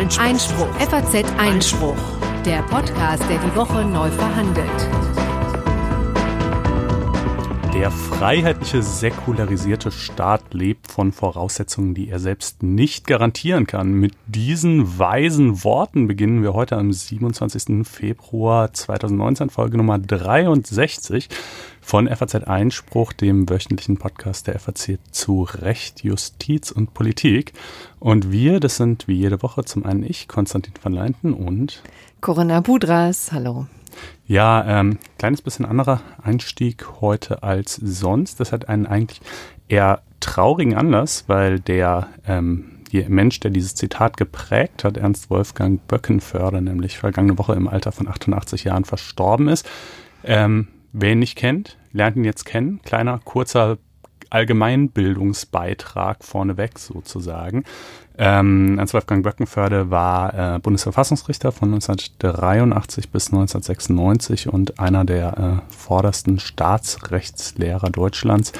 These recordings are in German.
Einspruch. Einspruch. FAZ Einspruch. Der Podcast, der die Woche neu verhandelt. Der freiheitliche, säkularisierte Staat lebt von Voraussetzungen, die er selbst nicht garantieren kann. Mit diesen weisen Worten beginnen wir heute am 27. Februar 2019, Folge Nummer 63 von FAZ Einspruch, dem wöchentlichen Podcast der FAZ zu Recht, Justiz und Politik. Und wir, das sind wie jede Woche zum einen ich, Konstantin van Leinten und Corinna Budras. Hallo. Ja, ähm, kleines bisschen anderer Einstieg heute als sonst. Das hat einen eigentlich eher traurigen Anlass, weil der ähm, Mensch, der dieses Zitat geprägt hat, Ernst Wolfgang Böckenförder, nämlich vergangene Woche im Alter von 88 Jahren verstorben ist. Ähm, wer ihn nicht kennt, lernt ihn jetzt kennen. Kleiner, kurzer Allgemeinbildungsbeitrag vorneweg sozusagen. Ähm, Ernst Wolfgang Böckenförde war äh, Bundesverfassungsrichter von 1983 bis 1996 und einer der äh, vordersten Staatsrechtslehrer Deutschlands.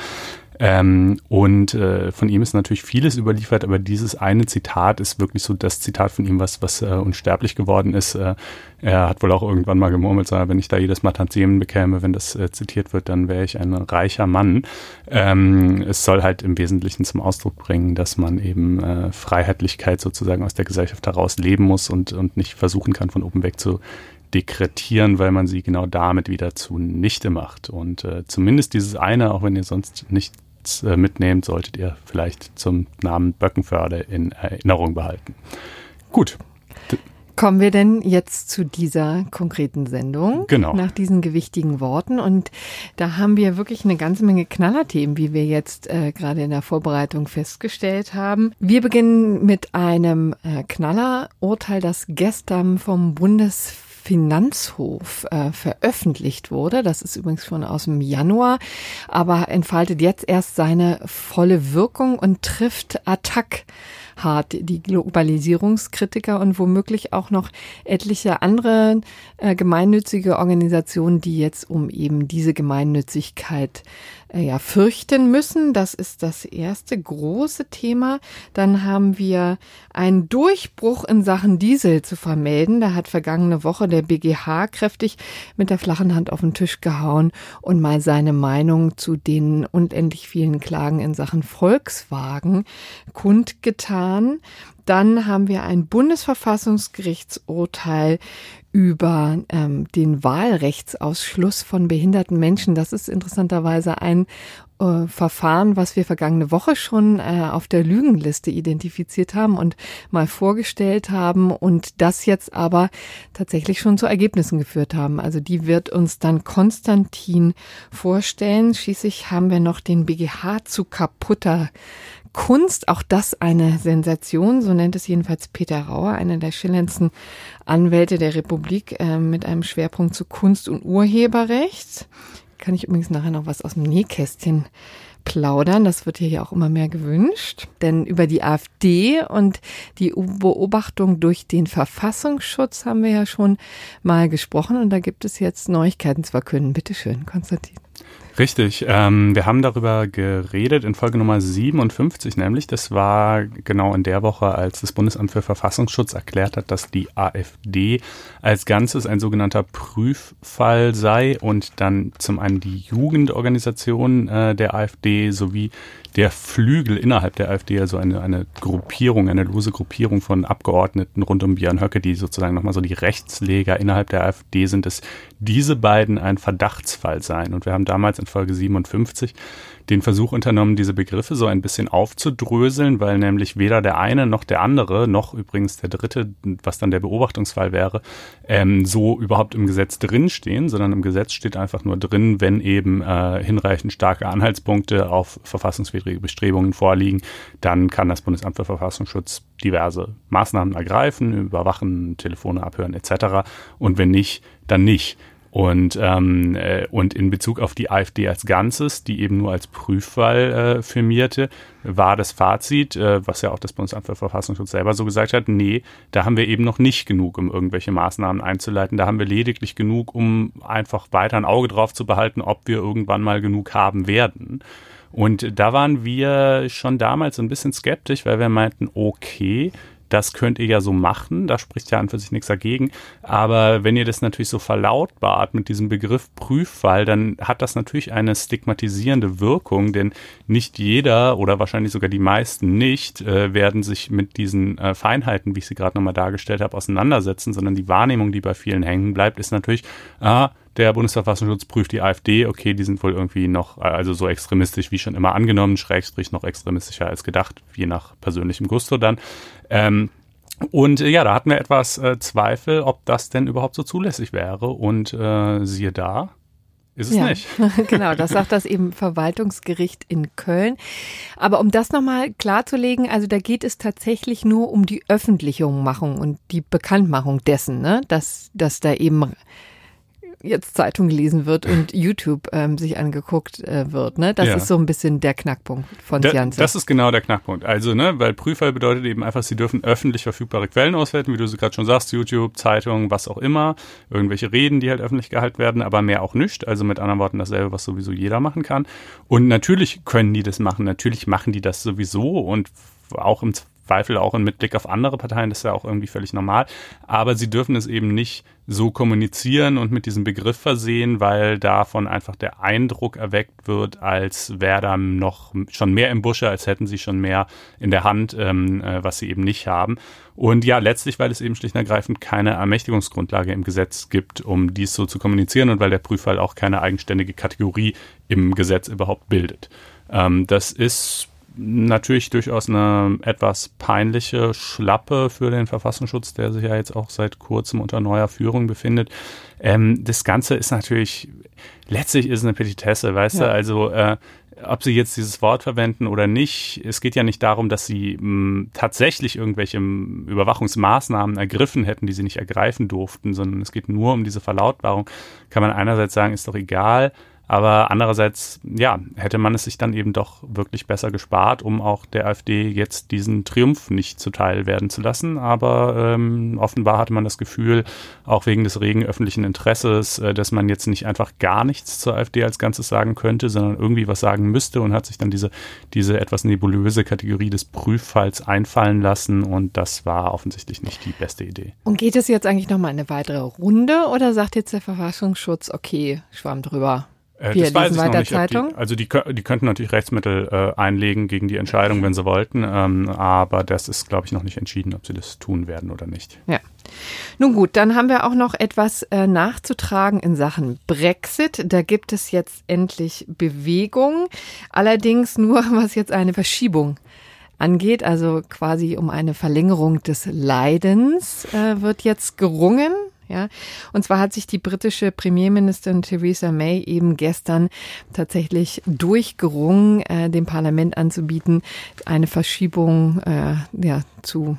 Ähm, und äh, von ihm ist natürlich vieles überliefert, aber dieses eine Zitat ist wirklich so das Zitat von ihm, was, was äh, unsterblich geworden ist. Äh, er hat wohl auch irgendwann mal gemurmelt, wenn ich da jedes Mal Tantiemen bekäme, wenn das äh, zitiert wird, dann wäre ich ein reicher Mann. Ähm, es soll halt im Wesentlichen zum Ausdruck bringen, dass man eben äh, Freiheitlichkeit sozusagen aus der Gesellschaft heraus leben muss und, und nicht versuchen kann, von oben weg zu dekretieren, weil man sie genau damit wieder zunichte macht. Und äh, zumindest dieses eine, auch wenn ihr sonst nicht mitnehmt, solltet ihr vielleicht zum Namen Böckenförde in Erinnerung behalten. Gut. Kommen wir denn jetzt zu dieser konkreten Sendung? Genau. Nach diesen gewichtigen Worten. Und da haben wir wirklich eine ganze Menge Knallerthemen, wie wir jetzt äh, gerade in der Vorbereitung festgestellt haben. Wir beginnen mit einem äh, Knallerurteil, das gestern vom Bundes Finanzhof äh, veröffentlicht wurde. Das ist übrigens schon aus dem Januar, aber entfaltet jetzt erst seine volle Wirkung und trifft Attack hart die Globalisierungskritiker und womöglich auch noch etliche andere äh, gemeinnützige Organisationen, die jetzt um eben diese Gemeinnützigkeit äh, ja, fürchten müssen. Das ist das erste große Thema. Dann haben wir einen Durchbruch in Sachen Diesel zu vermelden. Da hat vergangene Woche der BGH kräftig mit der flachen Hand auf den Tisch gehauen und mal seine Meinung zu den unendlich vielen Klagen in Sachen Volkswagen kundgetan. Dann haben wir ein Bundesverfassungsgerichtsurteil über ähm, den Wahlrechtsausschluss von behinderten Menschen. Das ist interessanterweise ein äh, Verfahren, was wir vergangene Woche schon äh, auf der Lügenliste identifiziert haben und mal vorgestellt haben und das jetzt aber tatsächlich schon zu Ergebnissen geführt haben. Also die wird uns dann Konstantin vorstellen. Schließlich haben wir noch den BGH zu kaputter Kunst, auch das eine Sensation, so nennt es jedenfalls Peter Rauer, einer der schillerndsten Anwälte der Republik äh, mit einem Schwerpunkt zu Kunst und Urheberrecht. Kann ich übrigens nachher noch was aus dem Nähkästchen plaudern. Das wird hier ja auch immer mehr gewünscht. Denn über die AfD und die Beobachtung durch den Verfassungsschutz haben wir ja schon mal gesprochen. Und da gibt es jetzt Neuigkeiten zu verkünden. Bitte schön, Konstantin. Richtig. Ähm, wir haben darüber geredet in Folge Nummer 57, nämlich das war genau in der Woche, als das Bundesamt für Verfassungsschutz erklärt hat, dass die AfD als Ganzes ein sogenannter Prüffall sei und dann zum einen die Jugendorganisation äh, der AfD sowie der Flügel innerhalb der AfD, also eine, eine Gruppierung, eine lose Gruppierung von Abgeordneten rund um Björn Höcke, die sozusagen nochmal so die Rechtsleger innerhalb der AfD sind, dass diese beiden ein Verdachtsfall seien. Und wir haben damals in Folge 57 den Versuch unternommen, diese Begriffe so ein bisschen aufzudröseln, weil nämlich weder der eine noch der andere, noch übrigens der dritte, was dann der Beobachtungsfall wäre, ähm, so überhaupt im Gesetz drinstehen, sondern im Gesetz steht einfach nur drin, wenn eben äh, hinreichend starke Anhaltspunkte auf verfassungswidrige Bestrebungen vorliegen, dann kann das Bundesamt für Verfassungsschutz diverse Maßnahmen ergreifen, überwachen, Telefone abhören etc. Und wenn nicht, dann nicht. Und, ähm, äh, und in Bezug auf die AfD als Ganzes, die eben nur als Prüffall äh, firmierte, war das Fazit, äh, was ja auch das Bundesamt für Verfassungsschutz selber so gesagt hat, nee, da haben wir eben noch nicht genug, um irgendwelche Maßnahmen einzuleiten. Da haben wir lediglich genug, um einfach weiter ein Auge drauf zu behalten, ob wir irgendwann mal genug haben werden. Und da waren wir schon damals ein bisschen skeptisch, weil wir meinten, okay, das könnt ihr ja so machen, da spricht ja an für sich nichts dagegen. Aber wenn ihr das natürlich so verlautbart mit diesem Begriff Prüffall, dann hat das natürlich eine stigmatisierende Wirkung, denn nicht jeder oder wahrscheinlich sogar die meisten nicht äh, werden sich mit diesen äh, Feinheiten, wie ich sie gerade nochmal dargestellt habe, auseinandersetzen, sondern die Wahrnehmung, die bei vielen hängen bleibt, ist natürlich, ah, der Bundesverfassungsschutz prüft die AfD, okay, die sind wohl irgendwie noch, also so extremistisch wie schon immer angenommen, Schrägstrich noch extremistischer als gedacht, je nach persönlichem Gusto dann. Ähm, und äh, ja, da hatten wir etwas äh, Zweifel, ob das denn überhaupt so zulässig wäre. Und äh, siehe da, ist es ja, nicht. genau, das sagt das eben Verwaltungsgericht in Köln. Aber um das nochmal klarzulegen, also da geht es tatsächlich nur um die Öffentlichung und die Bekanntmachung dessen, ne? dass, dass da eben jetzt Zeitung gelesen wird und YouTube ähm, sich angeguckt äh, wird. Ne? Das ja. ist so ein bisschen der Knackpunkt von da, Janssen. Das ist genau der Knackpunkt. Also, ne, weil Prüffall bedeutet eben einfach, sie dürfen öffentlich verfügbare Quellen auswerten, wie du gerade schon sagst, YouTube, Zeitung, was auch immer, irgendwelche Reden, die halt öffentlich gehalten werden, aber mehr auch nicht. Also mit anderen Worten dasselbe, was sowieso jeder machen kann. Und natürlich können die das machen, natürlich machen die das sowieso und auch im Zweifel auch mit Blick auf andere Parteien, das ist ja auch irgendwie völlig normal. Aber sie dürfen es eben nicht so kommunizieren und mit diesem Begriff versehen, weil davon einfach der Eindruck erweckt wird, als wäre da noch schon mehr im Busche, als hätten sie schon mehr in der Hand, ähm, äh, was sie eben nicht haben. Und ja, letztlich, weil es eben schlicht und ergreifend keine Ermächtigungsgrundlage im Gesetz gibt, um dies so zu kommunizieren und weil der Prüffall auch keine eigenständige Kategorie im Gesetz überhaupt bildet. Ähm, das ist natürlich durchaus eine etwas peinliche Schlappe für den Verfassungsschutz, der sich ja jetzt auch seit kurzem unter neuer Führung befindet. Ähm, das Ganze ist natürlich, letztlich ist es eine Petitesse, weißt ja. du, also äh, ob sie jetzt dieses Wort verwenden oder nicht, es geht ja nicht darum, dass sie mh, tatsächlich irgendwelche Überwachungsmaßnahmen ergriffen hätten, die sie nicht ergreifen durften, sondern es geht nur um diese Verlautbarung. Kann man einerseits sagen, ist doch egal, aber andererseits, ja, hätte man es sich dann eben doch wirklich besser gespart, um auch der AfD jetzt diesen Triumph nicht zuteil werden zu lassen. Aber ähm, offenbar hatte man das Gefühl, auch wegen des regen öffentlichen Interesses, äh, dass man jetzt nicht einfach gar nichts zur AfD als Ganzes sagen könnte, sondern irgendwie was sagen müsste und hat sich dann diese, diese etwas nebulöse Kategorie des Prüffalls einfallen lassen. Und das war offensichtlich nicht die beste Idee. Und geht es jetzt eigentlich nochmal eine weitere Runde oder sagt jetzt der Verfassungsschutz, okay, schwamm drüber? Äh, das weiß ich noch nicht. Zeitung? Die, also die, die könnten natürlich Rechtsmittel äh, einlegen gegen die Entscheidung, wenn sie wollten, ähm, aber das ist, glaube ich, noch nicht entschieden, ob sie das tun werden oder nicht. Ja. Nun gut, dann haben wir auch noch etwas äh, nachzutragen in Sachen Brexit. Da gibt es jetzt endlich Bewegung, allerdings nur was jetzt eine Verschiebung angeht, also quasi um eine Verlängerung des Leidens äh, wird jetzt gerungen. Ja, und zwar hat sich die britische Premierministerin Theresa May eben gestern tatsächlich durchgerungen, äh, dem Parlament anzubieten, eine Verschiebung äh, ja, zu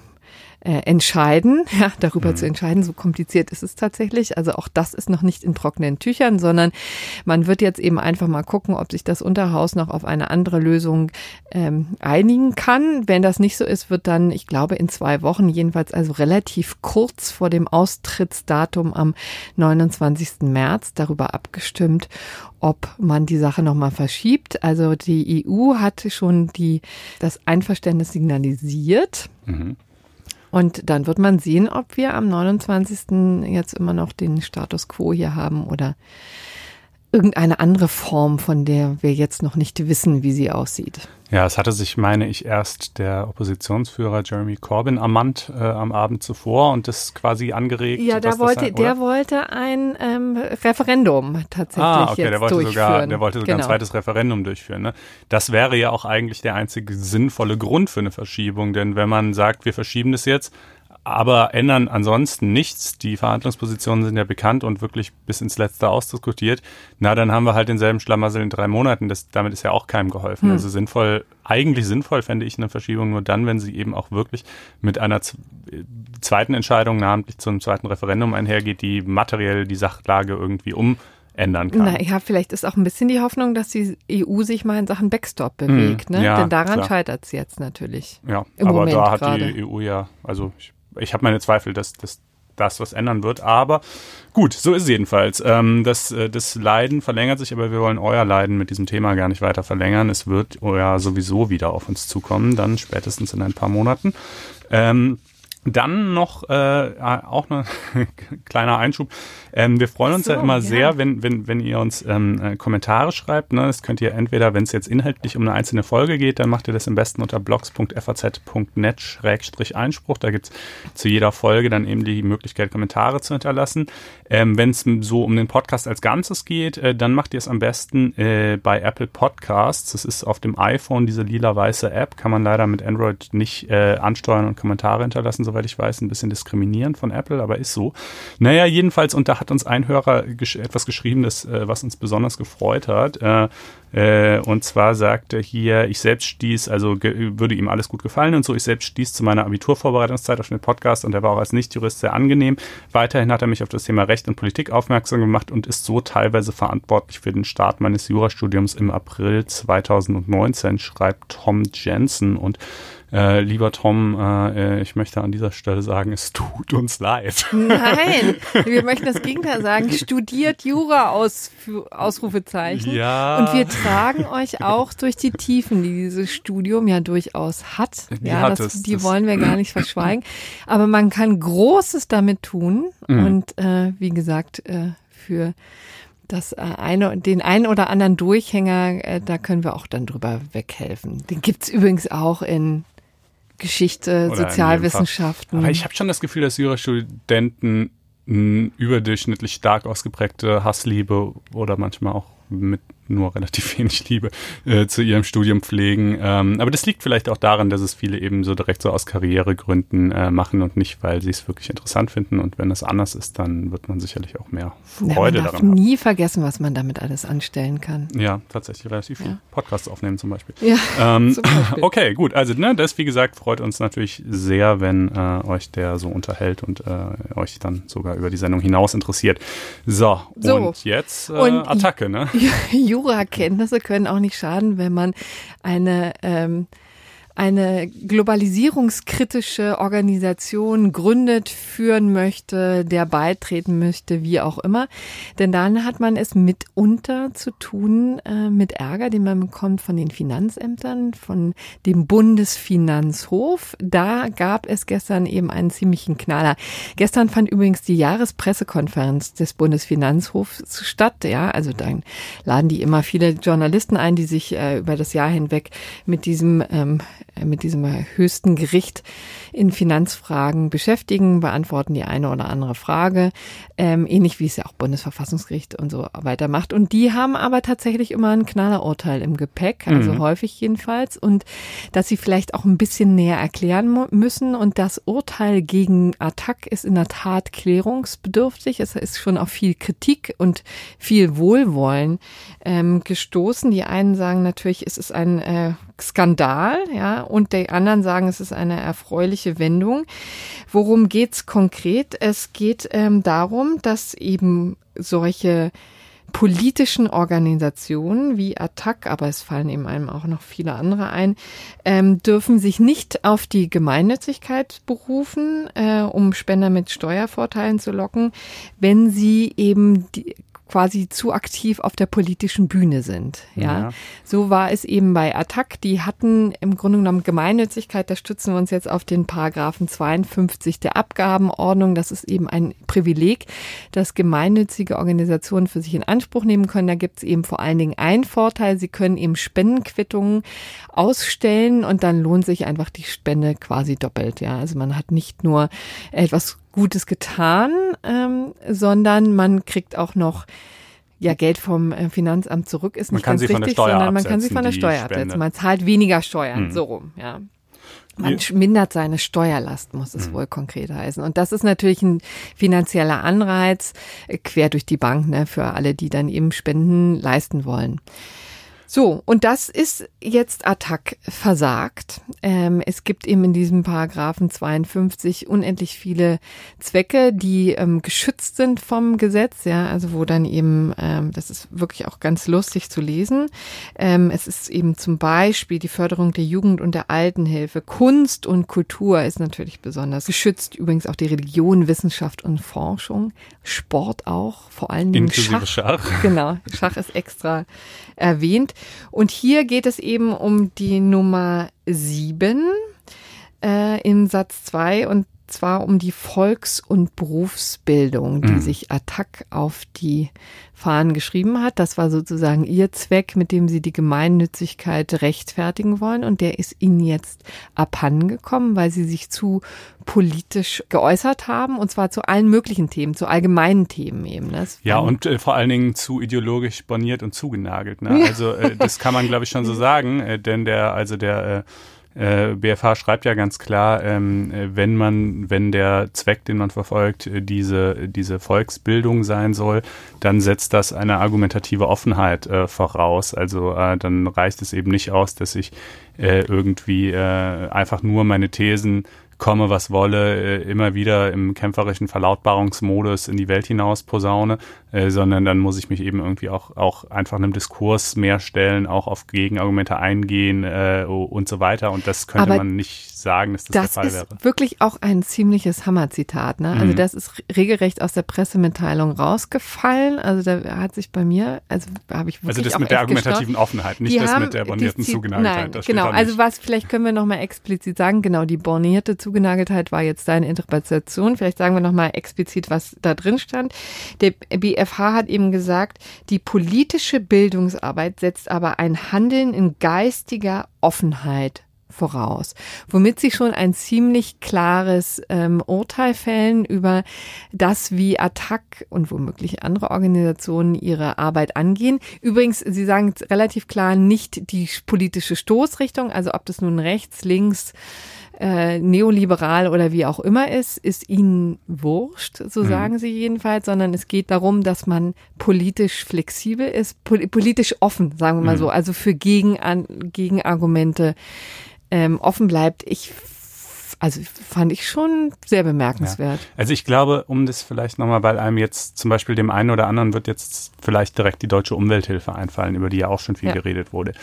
äh, entscheiden, ja, darüber mhm. zu entscheiden. So kompliziert ist es tatsächlich. Also auch das ist noch nicht in trockenen Tüchern, sondern man wird jetzt eben einfach mal gucken, ob sich das Unterhaus noch auf eine andere Lösung ähm, einigen kann. Wenn das nicht so ist, wird dann, ich glaube, in zwei Wochen, jedenfalls also relativ kurz vor dem Austrittsdatum am 29. März darüber abgestimmt, ob man die Sache nochmal verschiebt. Also die EU hat schon die, das Einverständnis signalisiert. Mhm. Und dann wird man sehen, ob wir am 29. jetzt immer noch den Status quo hier haben oder irgendeine andere Form, von der wir jetzt noch nicht wissen, wie sie aussieht. Ja, es hatte sich, meine ich, erst der Oppositionsführer Jeremy Corbyn ermannt äh, am Abend zuvor und das quasi angeregt. Ja, da wollte, sein, der wollte ein ähm, Referendum tatsächlich ah, okay, jetzt der wollte durchführen. sogar, der wollte sogar genau. ein zweites Referendum durchführen. Ne? Das wäre ja auch eigentlich der einzige sinnvolle Grund für eine Verschiebung, denn wenn man sagt, wir verschieben das jetzt, aber ändern ansonsten nichts. Die Verhandlungspositionen sind ja bekannt und wirklich bis ins Letzte ausdiskutiert. Na, dann haben wir halt denselben Schlamassel in drei Monaten. Das, damit ist ja auch keinem geholfen. Hm. Also sinnvoll, eigentlich sinnvoll fände ich eine Verschiebung nur dann, wenn sie eben auch wirklich mit einer zweiten Entscheidung, namentlich zum zweiten Referendum einhergeht, die materiell die Sachlage irgendwie um ändern kann. Na ja, vielleicht ist auch ein bisschen die Hoffnung, dass die EU sich mal in Sachen Backstop bewegt, hm, ne? Ja, Denn daran scheitert es jetzt natürlich. Ja, aber Moment da hat grade. die EU ja, also ich ich habe meine Zweifel, dass, dass das was ändern wird. Aber gut, so ist es jedenfalls. Ähm, das, äh, das Leiden verlängert sich, aber wir wollen euer Leiden mit diesem Thema gar nicht weiter verlängern. Es wird euer sowieso wieder auf uns zukommen, dann spätestens in ein paar Monaten. Ähm, Dann noch äh, auch ein kleiner Einschub. Ähm, wir freuen uns so, ja immer ja. sehr, wenn, wenn, wenn ihr uns ähm, äh, Kommentare schreibt. Ne? Das könnt ihr entweder, wenn es jetzt inhaltlich um eine einzelne Folge geht, dann macht ihr das am besten unter blogs.faz.net-einspruch. Da gibt's zu jeder Folge dann eben die Möglichkeit, Kommentare zu hinterlassen. Ähm, wenn es so um den Podcast als Ganzes geht, äh, dann macht ihr es am besten äh, bei Apple Podcasts. Das ist auf dem iPhone diese lila-weiße App. Kann man leider mit Android nicht äh, ansteuern und Kommentare hinterlassen soweit ich weiß, ein bisschen diskriminierend von Apple, aber ist so. Naja, jedenfalls, und da hat uns ein Hörer gesch etwas geschrieben, das, äh, was uns besonders gefreut hat. Äh, äh, und zwar sagte hier, ich selbst stieß, also würde ihm alles gut gefallen und so, ich selbst stieß zu meiner Abiturvorbereitungszeit auf den Podcast und er war auch als Nichtjurist sehr angenehm. Weiterhin hat er mich auf das Thema Recht und Politik aufmerksam gemacht und ist so teilweise verantwortlich für den Start meines Jurastudiums im April 2019, schreibt Tom Jensen und äh, lieber Tom, äh, äh, ich möchte an dieser Stelle sagen, es tut uns leid. Nein, wir möchten das Gegenteil sagen. Studiert Jura aus Ausrufezeichen. Ja. Und wir tragen euch auch durch die Tiefen, die dieses Studium ja durchaus hat. Die ja, hat das, es, die das wollen wir gar nicht verschweigen. Aber man kann Großes damit tun. Mhm. Und äh, wie gesagt, äh, für das äh, eine, den einen oder anderen Durchhänger, da können wir auch dann drüber weghelfen. Den gibt's übrigens auch in Geschichte, Oder Sozialwissenschaften. Aber ich habe schon das Gefühl, dass Jurastudenten eine überdurchschnittlich stark ausgeprägte Hassliebe oder manchmal auch mit nur relativ wenig Liebe äh, zu ihrem Studium pflegen. Ähm, aber das liegt vielleicht auch daran, dass es viele eben so direkt so aus Karrieregründen äh, machen und nicht, weil sie es wirklich interessant finden. Und wenn es anders ist, dann wird man sicherlich auch mehr Freude ja, man darf daran haben. nie vergessen, was man damit alles anstellen kann. Ja, tatsächlich relativ viel. Ja. Podcasts aufnehmen zum Beispiel. Ja, Ähm, zum Beispiel. okay, gut. Also ne, das, wie gesagt, freut uns natürlich sehr, wenn äh, euch der so unterhält und äh, euch dann sogar über die Sendung hinaus interessiert. So, So. und jetzt äh, Und- Attacke, ne? Jurakenntnisse können auch nicht schaden, wenn man eine ähm, eine globalisierungskritische Organisation gründet, führen möchte, der beitreten möchte, wie auch immer. Denn dann hat man es mitunter zu tun äh, mit Ärger, den man bekommt von den Finanzämtern, von dem Bundesfinanzhof. Da gab es gestern eben einen ziemlichen Knaller. Gestern fand übrigens die Jahrespressekonferenz des Bundesfinanzhofs statt. Ja, also dann laden die immer viele Journalisten ein, die sich äh, über das Jahr hinweg mit diesem ähm, äh, mit diesem höchsten Gericht in Finanzfragen beschäftigen, beantworten die eine oder andere Frage, ähm, ähnlich wie es ja auch Bundesverfassungsgericht und so weiter macht. Und die haben aber tatsächlich immer ein Knallerurteil im Gepäck, also Mhm. häufig jedenfalls, und dass sie vielleicht auch ein bisschen näher erklären müssen. Und das Urteil gegen Attac ist in der Tat klärungsbedürftig. Es ist schon auf viel Kritik und viel Wohlwollen ähm, gestoßen. Die einen sagen natürlich, es ist ein äh, Skandal, ja, und die anderen sagen, es ist eine erfreuliche Wendung. Worum geht's konkret? Es geht ähm, darum, dass eben solche politischen Organisationen wie Attac, aber es fallen eben einem auch noch viele andere ein, ähm, dürfen sich nicht auf die Gemeinnützigkeit berufen, äh, um Spender mit Steuervorteilen zu locken, wenn sie eben die, quasi zu aktiv auf der politischen Bühne sind. Ja? Ja. so war es eben bei Attac. Die hatten im Grunde genommen Gemeinnützigkeit. Da stützen wir uns jetzt auf den Paragraphen 52 der Abgabenordnung. Das ist eben ein Privileg, das gemeinnützige Organisationen für sich in Anspruch nehmen können. Da gibt es eben vor allen Dingen einen Vorteil. Sie können eben Spendenquittungen ausstellen und dann lohnt sich einfach die Spende quasi doppelt. Ja, also man hat nicht nur etwas Gutes getan, ähm, sondern man kriegt auch noch ja, Geld vom äh, Finanzamt zurück ist Man nicht kann ganz sie von der richtig, Steuer sondern man kann sie von der Steuer Spende. absetzen. Man zahlt weniger Steuern, Hm. so rum, ja. Man mindert seine Steuerlast, muss es wohl konkret heißen. Und das ist natürlich ein finanzieller Anreiz, äh, quer durch die Bank, ne, für alle, die dann eben Spenden leisten wollen. So, und das ist jetzt Attac versagt. Ähm, es gibt eben in diesem Paragraphen 52 unendlich viele Zwecke, die ähm, geschützt sind vom Gesetz, ja, also wo dann eben, ähm, das ist wirklich auch ganz lustig zu lesen. Ähm, es ist eben zum Beispiel die Förderung der Jugend- und der Altenhilfe. Kunst und Kultur ist natürlich besonders geschützt. Übrigens auch die Religion, Wissenschaft und Forschung. Sport auch, vor allen Dingen Inklusive Schach. Schach. Genau, Schach ist extra erwähnt. Und hier geht es eben um die Nummer sieben äh, in Satz zwei. Und zwar um die Volks- und Berufsbildung, die Mhm. sich Attac auf die Fahnen geschrieben hat. Das war sozusagen ihr Zweck, mit dem sie die Gemeinnützigkeit rechtfertigen wollen. Und der ist ihnen jetzt abhandengekommen, weil sie sich zu politisch geäußert haben. Und zwar zu allen möglichen Themen, zu allgemeinen Themen eben. ne? Das Ja, waren- und äh, vor allen Dingen zu ideologisch borniert und zugenagelt. Ne? Also äh, das kann man, glaube ich, schon so sagen, äh, denn der, also der äh, äh, BFH schreibt ja ganz klar, ähm, äh, wenn man, wenn der Zweck, den man verfolgt, äh, diese, diese Volksbildung sein soll, dann setzt das eine argumentative Offenheit äh, voraus. Also äh, dann reicht es eben nicht aus, dass ich irgendwie einfach nur meine Thesen komme, was wolle, äh, immer wieder im kämpferischen Verlautbarungsmodus in die Welt hinaus posaune, äh, sondern dann muss ich mich eben irgendwie auch, auch einfach einem Diskurs mehr stellen, auch auf Gegenargumente eingehen äh, und so weiter. Und das könnte Aber man nicht sagen, dass das, Das der Fall ist wäre. wirklich auch ein ziemliches Hammerzitat. Ne? Also Mhm. das ist regelrecht aus der Pressemitteilung rausgefallen. Also da hat sich bei mir, also habe ich wirklich Also das mit der argumentativen Offenheit, nicht Die das haben mit der bornierten Zugeneigtheit. Nein, das genau. Also was, vielleicht können wir nochmal explizit sagen, genau, die bornierte Zugenageltheit war jetzt deine Interpretation. Vielleicht sagen wir nochmal explizit, was da drin stand. Der BFH hat eben gesagt, die politische Bildungsarbeit setzt aber ein Handeln in geistiger Offenheit voraus, womit sie schon ein ziemlich klares ähm, Urteil fällen über das, wie Attac und womöglich andere Organisationen ihre Arbeit angehen. Übrigens, sie sagen relativ klar, nicht die politische Stoßrichtung, also ob das nun rechts, links, äh, neoliberal oder wie auch immer ist, ist ihnen wurscht, so Mhm. sagen sie jedenfalls, sondern es geht darum, dass man politisch flexibel ist, pol politisch offen, sagen wir mal Mhm. so, also für Gegenan Gegenargumente ähm, offen bleibt. Ich, also fand ich schon sehr bemerkenswert. Also ich glaube, um das vielleicht nochmal, weil einem jetzt zum Beispiel dem einen oder anderen wird jetzt vielleicht direkt die deutsche Umwelthilfe einfallen, über die ja auch schon viel Ja. geredet wurde.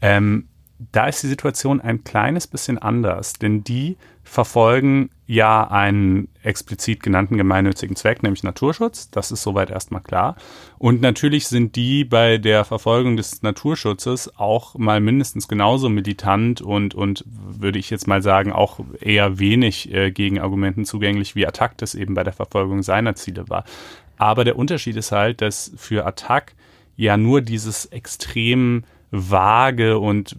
Ähm, da ist die Situation ein kleines bisschen anders, denn die verfolgen ja einen explizit genannten gemeinnützigen Zweck, nämlich Naturschutz. Das ist soweit erstmal klar. Und natürlich sind die bei der Verfolgung des Naturschutzes auch mal mindestens genauso militant und, und würde ich jetzt mal sagen, auch eher wenig äh, gegen Argumenten zugänglich, wie Attac das eben bei der Verfolgung seiner Ziele war. Aber der Unterschied ist halt, dass für Attac ja nur dieses extrem vage und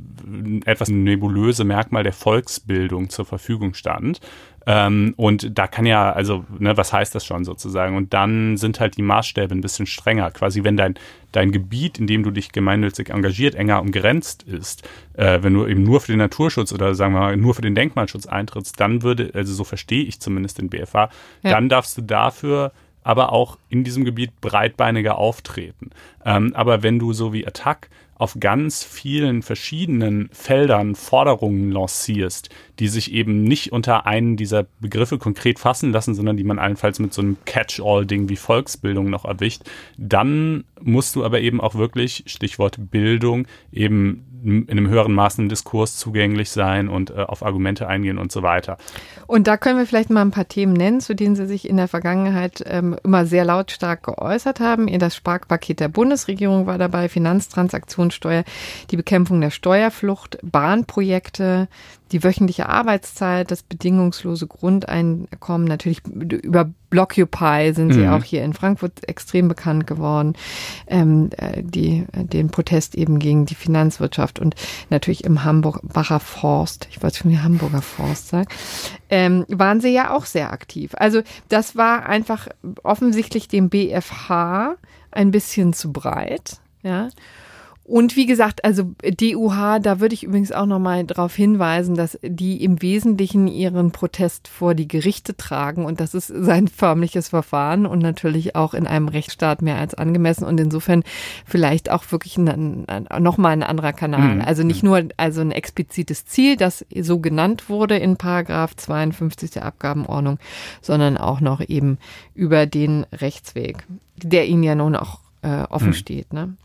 etwas nebulöse Merkmal der Volksbildung zur Verfügung stand. Ähm, und da kann ja, also, ne, was heißt das schon sozusagen? Und dann sind halt die Maßstäbe ein bisschen strenger. Quasi, wenn dein, dein Gebiet, in dem du dich gemeinnützig engagiert, enger umgrenzt ist, äh, wenn du eben nur für den Naturschutz oder sagen wir mal nur für den Denkmalschutz eintrittst, dann würde, also so verstehe ich zumindest den BFH, Ja. dann darfst du dafür aber auch in diesem Gebiet breitbeiniger auftreten. Ähm, aber wenn du so wie Attac auf ganz vielen verschiedenen Feldern Forderungen lancierst, die sich eben nicht unter einen dieser Begriffe konkret fassen lassen, sondern die man allenfalls mit so einem Catch-all-Ding wie Volksbildung noch erwischt, dann musst du aber eben auch wirklich, Stichwort Bildung, eben in einem höheren Maß im Diskurs zugänglich sein und äh, auf Argumente eingehen und so weiter. Und da können wir vielleicht mal ein paar Themen nennen, zu denen Sie sich in der Vergangenheit ähm, immer sehr lautstark geäußert haben. Das Sparpaket der Bundesregierung war dabei, Finanztransaktionssteuer, die Bekämpfung der Steuerflucht, Bahnprojekte, die wöchentliche Arbeitszeit, das bedingungslose Grundeinkommen, natürlich über Blockupy sind sie Mhm. auch hier in Frankfurt extrem bekannt geworden, ähm, äh, die, den Protest eben gegen die Finanzwirtschaft und natürlich im Hamburger Forst, ich wollte schon die Hamburger Forst sagen, ähm, waren sie ja auch sehr aktiv. Also das war einfach offensichtlich dem BFH ein bisschen zu breit, ja. Und wie gesagt, also DUH, da würde ich übrigens auch nochmal darauf hinweisen, dass die im Wesentlichen ihren Protest vor die Gerichte tragen und das ist sein förmliches Verfahren und natürlich auch in einem Rechtsstaat mehr als angemessen und insofern vielleicht auch wirklich nochmal ein anderer Kanal. Mhm. Also nicht nur also ein explizites Ziel, das so genannt wurde in Paragraph 52 der Abgabenordnung, sondern auch noch eben über den Rechtsweg, der ihnen ja nun auch äh, offen Mhm. steht. Ne?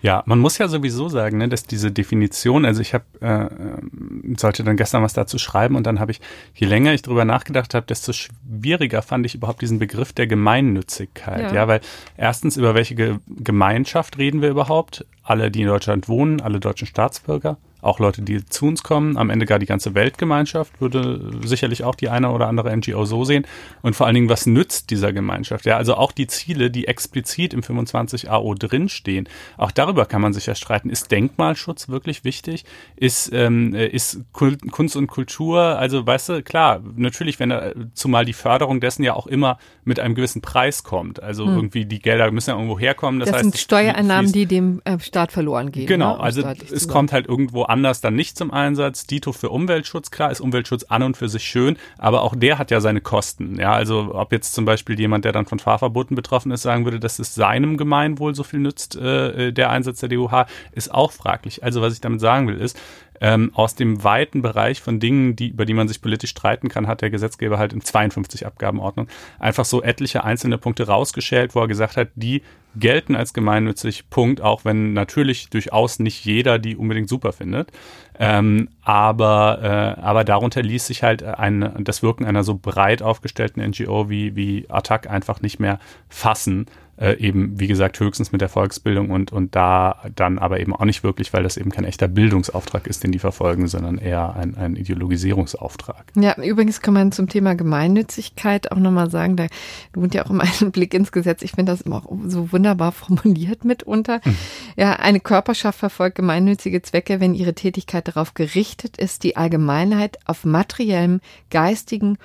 Ja, man muss ja sowieso sagen, ne, dass diese Definition, also ich habe äh, äh, sollte dann gestern was dazu schreiben und dann habe ich, je länger ich drüber nachgedacht habe, desto schwieriger fand ich überhaupt diesen Begriff der Gemeinnützigkeit. Ja. Ja, weil erstens über welche Ge Gemeinschaft reden wir überhaupt? Alle, die in Deutschland wohnen, alle deutschen Staatsbürger, auch Leute, die zu uns kommen, am Ende gar die ganze Weltgemeinschaft würde sicherlich auch die eine oder andere NGO so sehen. Und vor allen Dingen, was nützt dieser Gemeinschaft? Ja, also auch die Ziele, die explizit im 25 AO drinstehen, auch darüber kann man sich ja streiten. Ist Denkmalschutz wirklich wichtig? Ist, ähm, ist Kunst und Kultur, also weißt du, klar, natürlich, wenn er, zumal die Förderung dessen ja auch immer mit einem gewissen Preis kommt. Also hm. irgendwie die Gelder müssen ja irgendwo herkommen. Das, das heißt, sind Steuereinnahmen, die dem äh, Staat verloren gehen. Genau, ne? also es kommt halt irgendwo anders dann nicht zum Einsatz. Dito für Umweltschutz, klar, ist Umweltschutz an und für sich schön, aber auch der hat ja seine Kosten. Ja, also ob jetzt zum Beispiel jemand, der dann von Fahrverboten betroffen ist, sagen würde, dass es seinem Gemeinwohl so viel nützt, äh, äh der Einsatz der DUH, ist auch fraglich. Also was ich damit sagen will, ist, ähm, aus dem weiten Bereich von Dingen, die, über die man sich politisch streiten kann, hat der Gesetzgeber halt in 52 Abgabenordnung einfach so etliche einzelne Punkte rausgeschält, wo er gesagt hat, die gelten als gemeinnützig, Punkt, auch wenn natürlich durchaus nicht jeder die unbedingt super findet. Ähm, aber, äh, aber darunter ließ sich halt ein, das Wirken einer so breit aufgestellten NGO wie, wie Attac einfach nicht mehr fassen äh, eben, wie gesagt, höchstens mit der Volksbildung und, und da dann aber eben auch nicht wirklich, weil das eben kein echter Bildungsauftrag ist, den die verfolgen, sondern eher ein, ein Ideologisierungsauftrag. Ja, übrigens kann man zum Thema Gemeinnützigkeit auch nochmal sagen, da lohnt ja auch immer einen Blick ins Gesetz. Ich finde das immer auch so wunderbar formuliert mitunter. Mhm. Ja, eine Körperschaft verfolgt gemeinnützige Zwecke, wenn ihre Tätigkeit darauf gerichtet ist, die Allgemeinheit auf materiellem, geistigen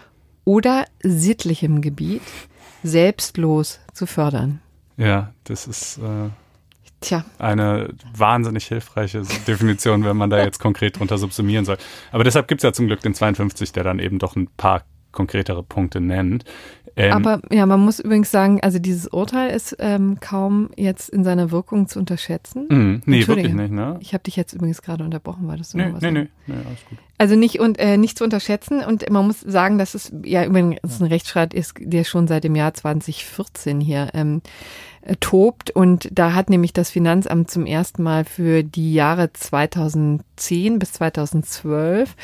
oder sittlichem Gebiet selbstlos zu fördern. Ja, das ist äh, Tja. eine wahnsinnig hilfreiche Definition, wenn man da jetzt konkret drunter subsumieren soll. Aber deshalb gibt es ja zum Glück den 52, der dann eben doch ein paar konkretere Punkte nennt. Ähm, Aber ja, man muss übrigens sagen, also dieses Urteil ist ähm, kaum jetzt in seiner Wirkung zu unterschätzen. Mm, nee, wirklich nicht, ne? Ich habe dich jetzt übrigens gerade unterbrochen, war das so? Nee, nee, nee, nee, alles gut. Also nicht und äh, nicht zu unterschätzen und man muss sagen, dass es ja übrigens ein Rechtsstreit ist, der schon seit dem Jahr 2014 hier ähm, äh, tobt. Und da hat nämlich das Finanzamt zum ersten Mal für die Jahre 2010 bis 2012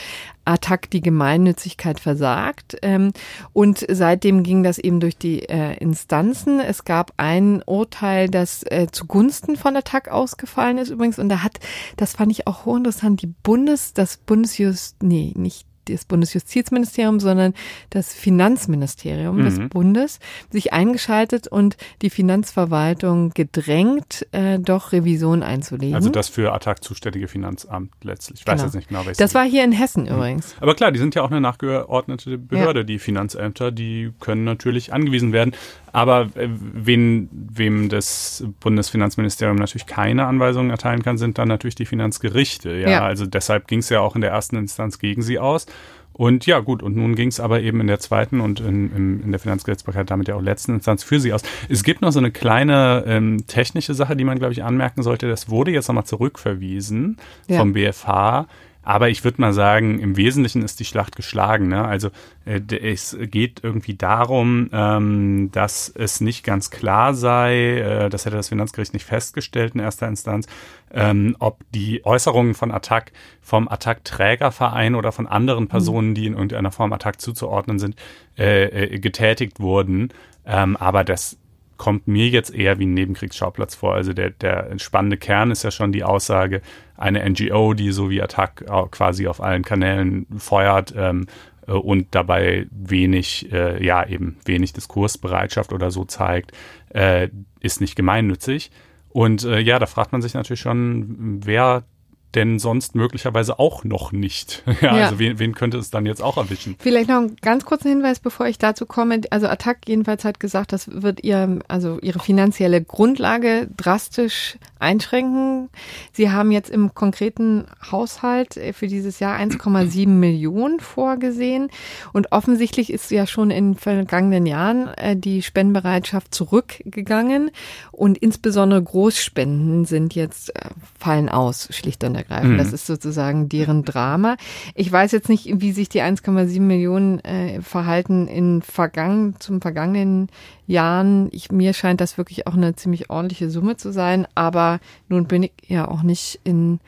Attac die Gemeinnützigkeit versagt. Ähm, und seitdem ging das eben durch die äh, Instanzen. Es gab ein Urteil, das äh, zugunsten von Attac ausgefallen ist übrigens. Und da hat, das fand ich auch hochinteressant, die Bundes, das Bundesjust, nee, nicht das Bundesjustizministerium, sondern das Finanzministerium mhm. des Bundes sich eingeschaltet und die Finanzverwaltung gedrängt, äh, doch Revision einzulegen. Also das für Attac zuständige Finanzamt letztlich. Ich weiß genau. jetzt nicht genau, welches. Das war hier in Hessen mhm. übrigens. Aber klar, die sind ja auch eine nachgeordnete Behörde, ja. die Finanzämter, die können natürlich angewiesen werden. Aber äh, wen, wem das Bundesfinanzministerium natürlich keine Anweisungen erteilen kann, sind dann natürlich die Finanzgerichte. Ja, ja. also deshalb ging es ja auch in der ersten Instanz gegen sie aus. Und ja, gut, und nun ging es aber eben in der zweiten und in, in, der Finanzgerichtsbarkeit damit ja auch letzten Instanz für sie aus. Es gibt noch so eine kleine ähm, technische Sache, die man, glaube ich, anmerken sollte. Das wurde jetzt nochmal zurückverwiesen ja. vom BFH aber ich würde mal sagen, im Wesentlichen ist die Schlacht geschlagen. Ne? Also äh, es geht irgendwie darum, ähm, dass es nicht ganz klar sei, äh, das hätte das Finanzgericht nicht festgestellt in erster Instanz, ähm, ob die Äußerungen von Attac vom Attac-Trägerverein oder von anderen Personen, die in irgendeiner Form Attac zuzuordnen sind, äh, äh, getätigt wurden. Ähm, aber das kommt mir jetzt eher wie ein Nebenkriegsschauplatz vor. Also der, der spannende Kern ist ja schon die Aussage, eine NGO, die so wie Attac quasi auf allen Kanälen feuert ähm, äh, und dabei wenig, äh, ja eben wenig Diskursbereitschaft oder so zeigt, äh, ist nicht gemeinnützig. Und äh, ja, da fragt man sich natürlich schon, wer denn sonst möglicherweise auch noch nicht. ja, ja, also wen, wen könnte es dann jetzt auch erwischen? Vielleicht noch einen ganz kurzen Hinweis, bevor ich dazu komme. Also Attac jedenfalls hat gesagt, das wird ihr, also ihre finanzielle Grundlage drastisch einschränken. Sie haben jetzt im konkreten Haushalt für dieses Jahr 1,7 Millionen vorgesehen. Und offensichtlich ist ja schon in vergangenen Jahren äh, die Spendenbereitschaft zurückgegangen. Und insbesondere Großspenden sind jetzt, äh, fallen aus, schlicht und ergreifend. Mhm. Das ist sozusagen deren Drama. Ich weiß jetzt nicht, wie sich die 1,7 Millionen äh, verhalten in vergangen, zum vergangenen Jahren. Ich, mir scheint das wirklich auch eine ziemlich ordentliche Summe zu sein, aber nun bin ich ja auch nicht in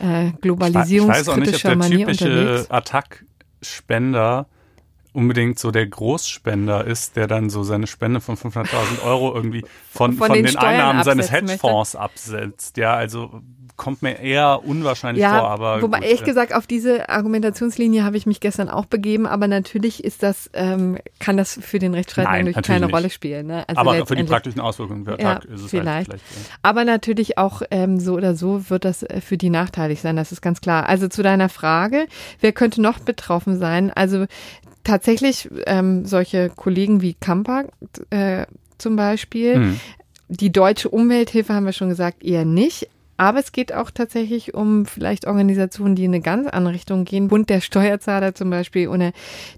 äh, globalisierungskritischer Manier unterwegs. Attack-Spender unbedingt so der Großspender ist, der dann so seine Spende von 500.000 Euro irgendwie von, von, von den, den Einnahmen seines Hedgefonds möchte. absetzt. Ja, also kommt mir eher unwahrscheinlich ja, vor. Aber wobei gut, ehrlich ja. gesagt auf diese Argumentationslinie habe ich mich gestern auch begeben, aber natürlich ist das ähm, kann das für den Rechtsstreit Nein, natürlich keine nicht. Rolle spielen. Ne? Also aber für die praktischen Auswirkungen ja, Tag ist es vielleicht. Halt vielleicht ja. Aber natürlich auch ähm, so oder so wird das äh, für die nachteilig sein. Das ist ganz klar. Also zu deiner Frage, wer könnte noch betroffen sein? Also tatsächlich ähm, solche Kollegen wie Kampa äh, zum Beispiel. Mhm. Die deutsche Umwelthilfe haben wir schon gesagt, eher nicht. Aber es geht auch tatsächlich um vielleicht Organisationen, die in eine ganz andere Richtung gehen. Bund der Steuerzahler zum Beispiel oder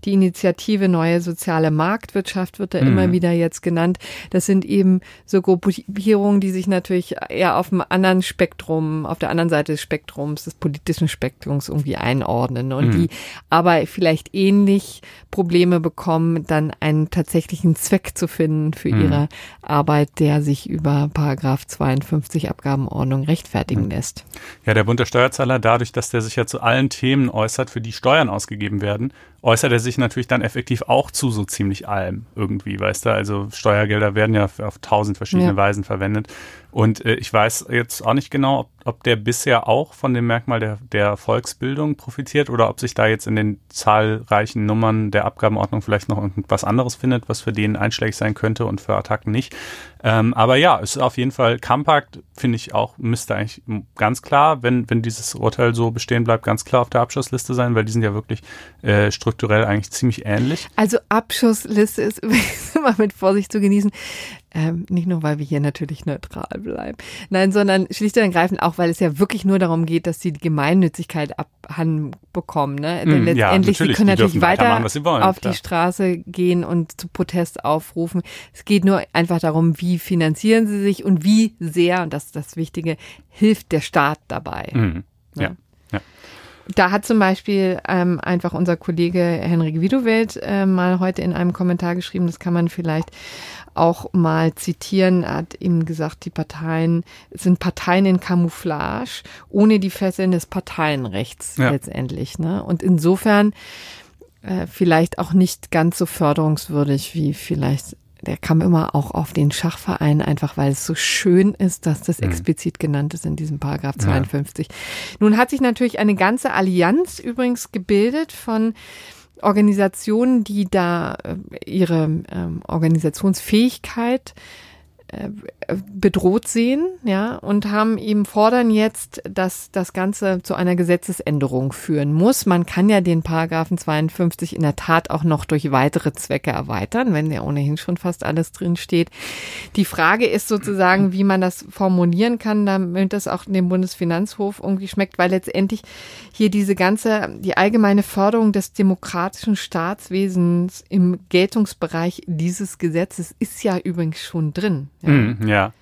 die Initiative Neue Soziale Marktwirtschaft wird da mhm. immer wieder jetzt genannt. Das sind eben so Gruppierungen, die sich natürlich eher auf dem anderen Spektrum, auf der anderen Seite des Spektrums, des politischen Spektrums irgendwie einordnen und mhm. die aber vielleicht ähnlich Probleme bekommen, dann einen tatsächlichen Zweck zu finden für mhm. ihre Arbeit, der sich über Paragraph 52 Abgabenordnung recht rechtfertigen lässt. Ja, der Bund der Steuerzahler, dadurch, dass der sich ja zu allen Themen äußert, für die Steuern ausgegeben werden, äußert er sich natürlich dann effektiv auch zu so ziemlich allem irgendwie, weißt du? Also Steuergelder werden ja auf tausend verschiedene ja. Weisen verwendet. Und äh, ich weiß jetzt auch nicht genau, ob, ob der bisher auch von dem Merkmal der, der Volksbildung profitiert oder ob sich da jetzt in den zahlreichen Nummern der Abgabenordnung vielleicht noch irgendwas anderes findet, was für den einschlägig sein könnte und für Attacken nicht. Ähm, aber ja, es ist auf jeden Fall Compact, finde ich auch, müsste eigentlich ganz klar, wenn, wenn dieses Urteil so bestehen bleibt, ganz klar auf der Abschlussliste sein, weil die sind ja wirklich äh, strukturell eigentlich ziemlich ähnlich. Also Abschussliste ist übrigens immer mit Vorsicht zu genießen. Ähm, nicht nur, weil wir hier natürlich neutral bleiben. Nein, sondern schlicht und ergreifend auch, weil es ja wirklich nur darum geht, dass sie die Gemeinnützigkeit abhanden bekommen. Ne? Denn mm, letztendlich, ja, sie können natürlich weiter wollen, auf klar. die Straße gehen und zu Protest aufrufen. Es geht nur einfach darum, wie finanzieren sie sich und wie sehr, und das ist das Wichtige, hilft der Staat dabei. Mm, ja. ja. Da hat zum Beispiel ähm, einfach unser Kollege Henrik Wiedowelt äh, mal heute in einem Kommentar geschrieben, das kann man vielleicht auch mal zitieren. Er hat eben gesagt, die Parteien sind Parteien in Camouflage, ohne die Fesseln des Parteienrechts ja. letztendlich. Ne? Und insofern äh, vielleicht auch nicht ganz so förderungswürdig wie vielleicht der kam immer auch auf den Schachverein, einfach weil es so schön ist, dass das mhm. explizit genannt ist in diesem Paragraph 52. Ja. Nun hat sich natürlich eine ganze Allianz übrigens gebildet von Organisationen, die da äh, ihre ähm, Organisationsfähigkeit äh, bedroht sehen, ja, und haben eben fordern jetzt, dass das Ganze zu einer Gesetzesänderung führen muss. Man kann ja den Paragraphen 52 in der Tat auch noch durch weitere Zwecke erweitern, wenn ja ohnehin schon fast alles drin steht. Die Frage ist sozusagen, wie man das formulieren kann, damit das auch dem Bundesfinanzhof irgendwie schmeckt, weil letztendlich hier diese ganze, die allgemeine Förderung des demokratischen Staatswesens im Geltungsbereich dieses Gesetzes ist ja übrigens schon drin. Ja. Mm, ja.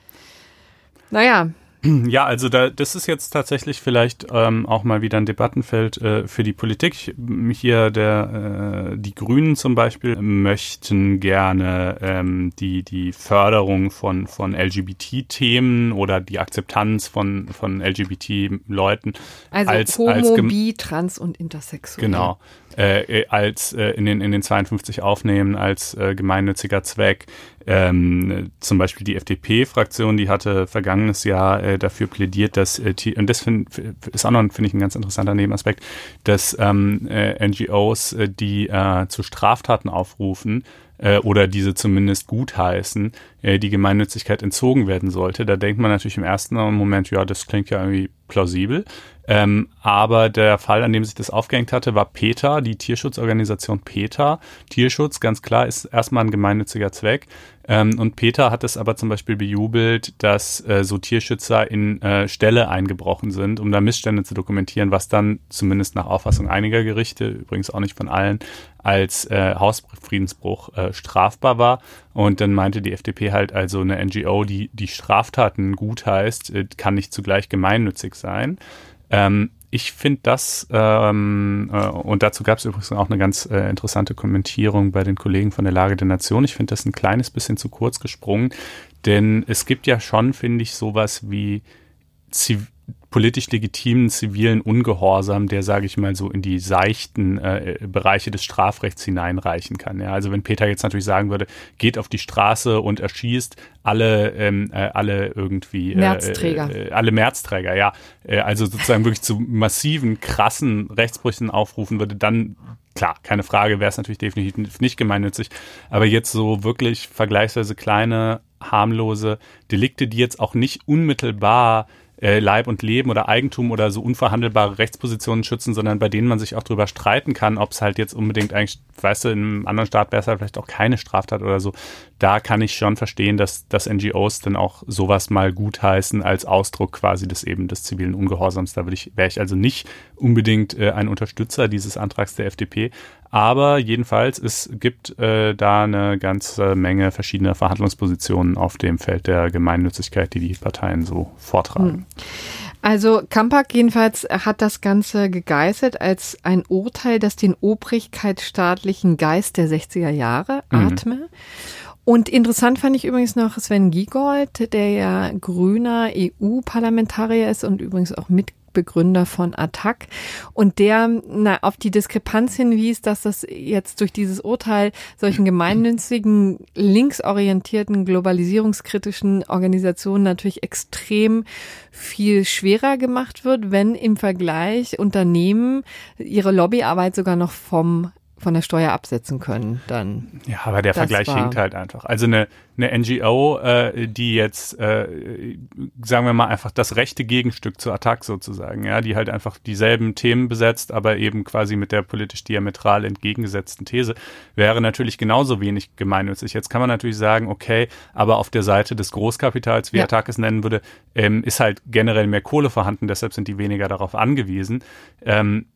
Naja. Ja, also da, das ist jetzt tatsächlich vielleicht ähm, auch mal wieder ein Debattenfeld äh, für die Politik. Hier der äh, die Grünen zum Beispiel möchten gerne ähm, die die Förderung von von LGBT-Themen oder die Akzeptanz von von LGBT-Leuten also als Homo, als Bi, Trans und Intersexuell. Genau äh, als äh, in, den, in den 52 aufnehmen als äh, gemeinnütziger Zweck. Ähm, zum Beispiel die FDP-Fraktion, die hatte vergangenes Jahr äh, dafür plädiert, dass, äh, und das find, ist auch noch, finde ich, ein ganz interessanter Nebenaspekt, dass ähm, äh, NGOs, äh, die äh, zu Straftaten aufrufen, äh, oder diese zumindest gutheißen, äh, die Gemeinnützigkeit entzogen werden sollte. Da denkt man natürlich im ersten Moment, ja, das klingt ja irgendwie plausibel. Ähm, aber der Fall, an dem sich das aufgehängt hatte, war PETA, die Tierschutzorganisation PETA. Tierschutz, ganz klar, ist erstmal ein gemeinnütziger Zweck. Ähm, und PETA hat es aber zum Beispiel bejubelt, dass äh, so Tierschützer in äh, Ställe eingebrochen sind, um da Missstände zu dokumentieren, was dann zumindest nach Auffassung einiger Gerichte, übrigens auch nicht von allen, als äh, Hausfriedensbruch äh, strafbar war. Und dann meinte die FDP halt, also eine NGO, die die Straftaten gut heißt, äh, kann nicht zugleich gemeinnützig sein. Ähm, ich finde das, ähm, äh, und dazu gab es übrigens auch eine ganz äh, interessante Kommentierung bei den Kollegen von der Lage der Nation. Ich finde das ein kleines bisschen zu kurz gesprungen, denn es gibt ja schon, finde ich, sowas wie Ziv politisch legitimen zivilen Ungehorsam, der, sage ich mal, so in die seichten äh, Bereiche des Strafrechts hineinreichen kann. Ja, also wenn Peter jetzt natürlich sagen würde, geht auf die Straße und erschießt alle, ähm, äh, alle irgendwie äh, Märzträger, äh, alle Märzträger, ja, äh, also sozusagen wirklich zu massiven, krassen Rechtsbrüchen aufrufen würde, dann klar, keine Frage, wäre es natürlich definitiv nicht gemeinnützig. Aber jetzt so wirklich vergleichsweise kleine, harmlose Delikte, die jetzt auch nicht unmittelbar äh, Leib und Leben oder Eigentum oder so unverhandelbare Rechtspositionen schützen, sondern bei denen man sich auch drüber streiten kann, ob es halt jetzt unbedingt eigentlich, weißt du, in einem anderen Staat wäre es halt vielleicht auch keine Straftat oder so. Da kann ich schon verstehen, dass, dass NGOs dann auch sowas mal gutheißen als Ausdruck quasi des eben des zivilen Ungehorsams. Da würde ich, wäre ich also nicht unbedingt äh, ein Unterstützer dieses Antrags der FDP. Aber jedenfalls, es gibt äh, da eine ganze Menge verschiedener Verhandlungspositionen auf dem Feld der Gemeinnützigkeit, die die Parteien so vortragen. Hm. Also Kampak jedenfalls hat das Ganze gegeißelt als ein Urteil, das den obrigkeitsstaatlichen Geist der 60er Jahre mhm. atme. Mhm. Und interessant fand ich übrigens noch Sven Giegold, der ja grüner EU-Parlamentarier ist und übrigens auch mit Mitbegründer von Attac. Und der na, auf die Diskrepanz hinwies, dass das jetzt durch dieses Urteil solchen gemeinnützigen, linksorientierten, globalisierungskritischen Organisationen natürlich extrem viel schwerer gemacht wird, wenn im Vergleich Unternehmen ihre Lobbyarbeit sogar noch vom von der Steuer absetzen können, dann. Ja, aber der Vergleich hinkt halt einfach. Also eine, eine NGO, äh, die jetzt, äh, sagen wir mal, einfach das rechte Gegenstück zur Attack sozusagen, ja, die halt einfach dieselben Themen besetzt, aber eben quasi mit der politisch diametral entgegengesetzten These, wäre natürlich genauso wenig gemeinnützig. Jetzt kann man natürlich sagen, okay, aber auf der Seite des Großkapitals, wie ja. Attack es nennen würde, ähm, ist halt generell mehr Kohle vorhanden, deshalb sind die weniger darauf angewiesen. Ähm,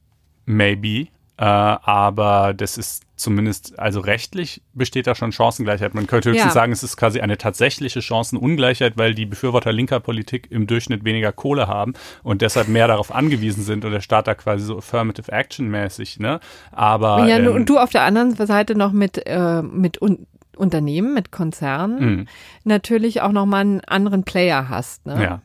maybe, äh, aber das ist zumindest, also rechtlich besteht da schon Chancengleichheit. Man könnte höchstens ja. sagen, es ist quasi eine tatsächliche Chancenungleichheit, weil die Befürworter linker Politik im Durchschnitt weniger Kohle haben und deshalb mehr darauf angewiesen sind und der Staat da quasi so Affirmative Action mäßig, ne? Aber. Ja, ähm, und du auf der anderen Seite noch mit, äh, mit un Unternehmen, mit Konzernen mhm. natürlich auch nochmal einen anderen Player hast, ne? Ja.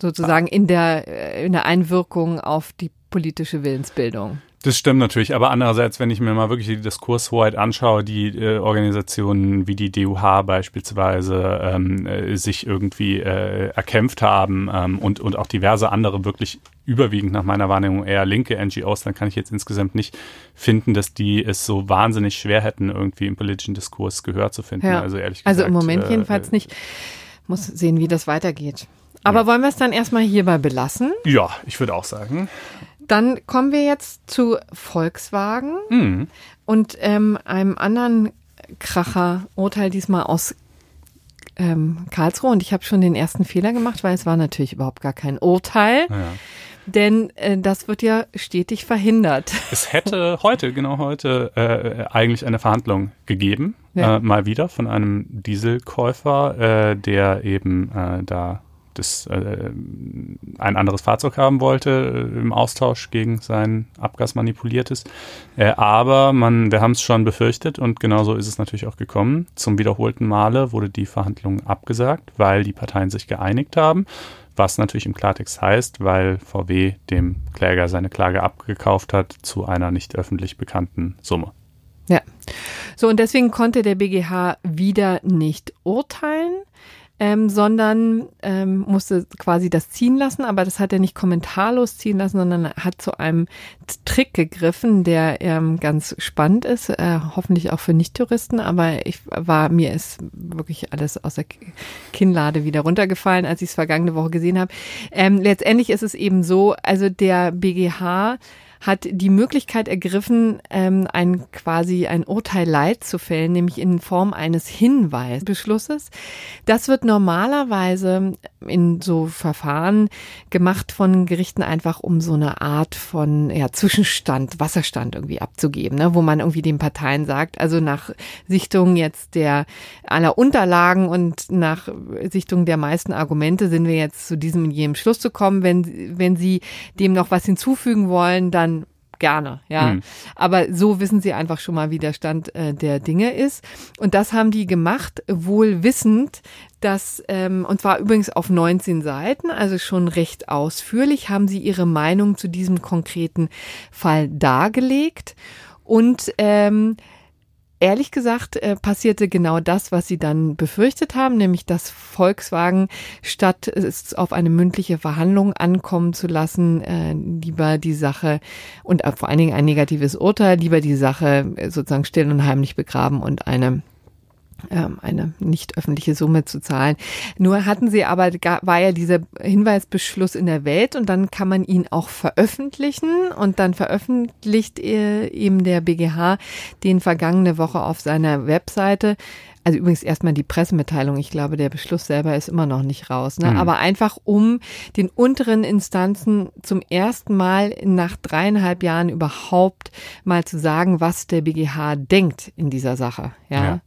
Sozusagen in der, äh, in der Einwirkung auf die politische Willensbildung. Das stimmt natürlich, aber andererseits, wenn ich mir mal wirklich die Diskurshoheit anschaue, die äh, Organisationen wie die DUH beispielsweise ähm, äh, sich irgendwie äh, erkämpft haben ähm, und, und auch diverse andere wirklich überwiegend nach meiner Wahrnehmung eher linke NGOs, dann kann ich jetzt insgesamt nicht finden, dass die es so wahnsinnig schwer hätten, irgendwie im politischen Diskurs Gehör zu finden. Ja. Also ehrlich gesagt. Also im Moment äh, jedenfalls nicht. Muss sehen, wie das weitergeht. Aber ja. wollen wir es dann erstmal hierbei belassen? Ja, ich würde auch sagen. Dann kommen wir jetzt zu Volkswagen mhm. und ähm, einem anderen Kracher-Urteil diesmal aus ähm, Karlsruhe. Und ich habe schon den ersten Fehler gemacht, weil es war natürlich überhaupt gar kein Urteil. Ja. Denn äh, das wird ja stetig verhindert. Es hätte heute, genau heute, äh, eigentlich eine Verhandlung gegeben, ja. äh, mal wieder von einem Dieselkäufer, äh, der eben äh, da das, äh, ein anderes Fahrzeug haben wollte äh, im Austausch gegen sein abgasmanipuliertes. Äh, aber man, wir haben es schon befürchtet und genauso ist es natürlich auch gekommen. Zum wiederholten Male wurde die Verhandlung abgesagt, weil die Parteien sich geeinigt haben. Was natürlich im Klartext heißt, weil VW dem Kläger seine Klage abgekauft hat zu einer nicht öffentlich bekannten Summe. Ja. So, und deswegen konnte der BGH wieder nicht urteilen ähm, sondern ähm, musste quasi das ziehen lassen, aber das hat er nicht kommentarlos ziehen lassen, sondern hat zu einem Trick gegriffen, der ähm, ganz spannend ist, äh, hoffentlich auch für Nicht-Touristen, aber ich war, mir ist wirklich alles aus der Kinnlade wieder runtergefallen, als ich es vergangene Woche gesehen habe. Ähm, letztendlich ist es eben so, also der BGH hat die Möglichkeit ergriffen, ähm, ein quasi ein Urteil Leid zu fällen, nämlich in Form eines Hinweisbeschlusses. Das wird normalerweise in so Verfahren gemacht von Gerichten einfach, um so eine Art von ja, Zwischenstand, Wasserstand irgendwie abzugeben, ne? wo man irgendwie den Parteien sagt, also nach Sichtung jetzt der aller Unterlagen und nach Sichtung der meisten Argumente sind wir jetzt zu diesem und jenem Schluss zu kommen. Wenn, wenn Sie dem noch was hinzufügen wollen, dann gerne, ja. Mhm. Aber so wissen sie einfach schon mal, wie der Stand äh, der Dinge ist. Und das haben die gemacht, wohl wissend, dass, ähm, und zwar übrigens auf 19 Seiten, also schon recht ausführlich, haben sie ihre Meinung zu diesem konkreten Fall dargelegt. Und ähm, ehrlich gesagt äh, passierte genau das, was sie dann befürchtet haben, nämlich dass Volkswagen statt es auf eine mündliche Verhandlung ankommen zu lassen, äh, lieber die Sache und vor allen Dingen ein negatives Urteil, lieber die Sache äh, sozusagen still und heimlich begraben und eine eine nicht öffentliche Summe zu zahlen. Nur hatten sie aber, war ja dieser Hinweisbeschluss in der Welt und dann kann man ihn auch veröffentlichen und dann veröffentlicht eben der BGH den vergangene Woche auf seiner Webseite also übrigens erstmal die Pressemitteilung. Ich glaube, der Beschluss selber ist immer noch nicht raus. Ne? Mhm. Aber einfach um den unteren Instanzen zum ersten Mal nach dreieinhalb Jahren überhaupt mal zu sagen, was der BGH denkt in dieser Sache. Ja, ja.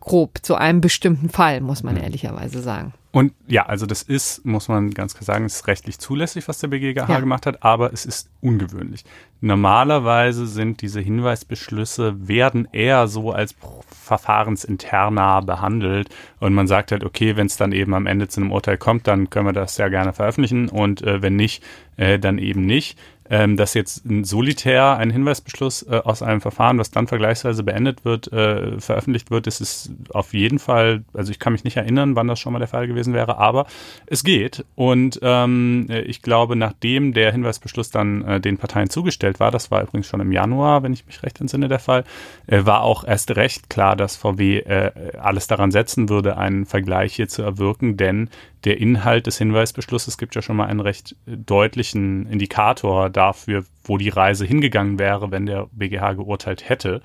grob zu einem bestimmten Fall muss man mhm. ehrlicherweise sagen. Und ja, also das ist, muss man ganz klar sagen, ist rechtlich zulässig, was der BGH ja. gemacht hat, aber es ist ungewöhnlich. Normalerweise sind diese Hinweisbeschlüsse, werden eher so als verfahrensinterner behandelt und man sagt halt, okay, wenn es dann eben am Ende zu einem Urteil kommt, dann können wir das ja gerne veröffentlichen und äh, wenn nicht, äh, dann eben nicht ähm, dass jetzt ein solitär ein Hinweisbeschluss äh, aus einem Verfahren, was dann vergleichsweise beendet wird, äh, veröffentlicht wird, ist auf jeden Fall, also ich kann mich nicht erinnern, wann das schon mal der Fall gewesen wäre, aber es geht. Und ähm, ich glaube, nachdem der Hinweisbeschluss dann äh, den Parteien zugestellt war, das war übrigens schon im Januar, wenn ich mich recht entsinne, der Fall, äh, war auch erst recht klar, dass VW äh, alles daran setzen würde, einen Vergleich hier zu erwirken, denn der Inhalt des Hinweisbeschlusses gibt ja schon mal einen recht deutlichen Indikator dafür, wo die Reise hingegangen wäre, wenn der BGH geurteilt hätte.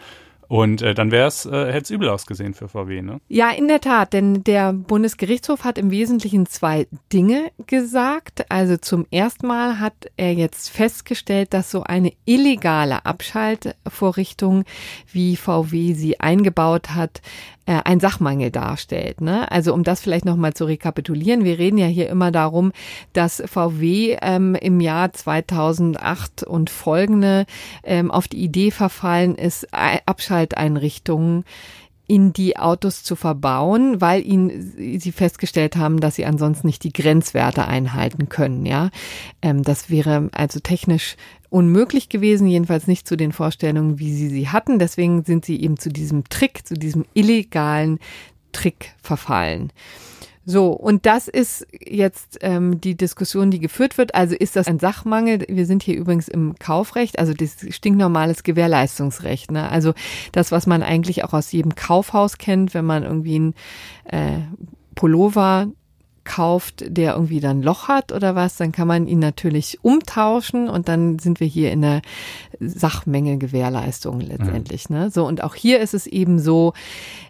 Und äh, dann wäre äh, hätte es übel ausgesehen für VW, ne? Ja, in der Tat, denn der Bundesgerichtshof hat im Wesentlichen zwei Dinge gesagt. Also zum ersten Mal hat er jetzt festgestellt, dass so eine illegale Abschaltvorrichtung, wie VW sie eingebaut hat, äh, ein Sachmangel darstellt. Ne? Also um das vielleicht nochmal zu rekapitulieren, wir reden ja hier immer darum, dass VW ähm, im Jahr 2008 und folgende ähm, auf die Idee verfallen ist, Abschalteinrichtungen in die Autos zu verbauen, weil ihnen sie festgestellt haben, dass sie ansonsten nicht die Grenzwerte einhalten können. Ja, ähm, das wäre also technisch unmöglich gewesen, jedenfalls nicht zu den Vorstellungen, wie sie sie hatten. Deswegen sind sie eben zu diesem Trick, zu diesem illegalen Trick verfallen. So, und das ist jetzt ähm, die Diskussion, die geführt wird. Also ist das ein Sachmangel? Wir sind hier übrigens im Kaufrecht, also das stinknormales Gewährleistungsrecht. Ne? Also das, was man eigentlich auch aus jedem Kaufhaus kennt, wenn man irgendwie ein äh, Pullover kauft, der irgendwie dann Loch hat oder was, dann kann man ihn natürlich umtauschen und dann sind wir hier in der Sachmenge-Gewährleistung letztendlich. Mhm. Ne? So, und auch hier ist es eben so,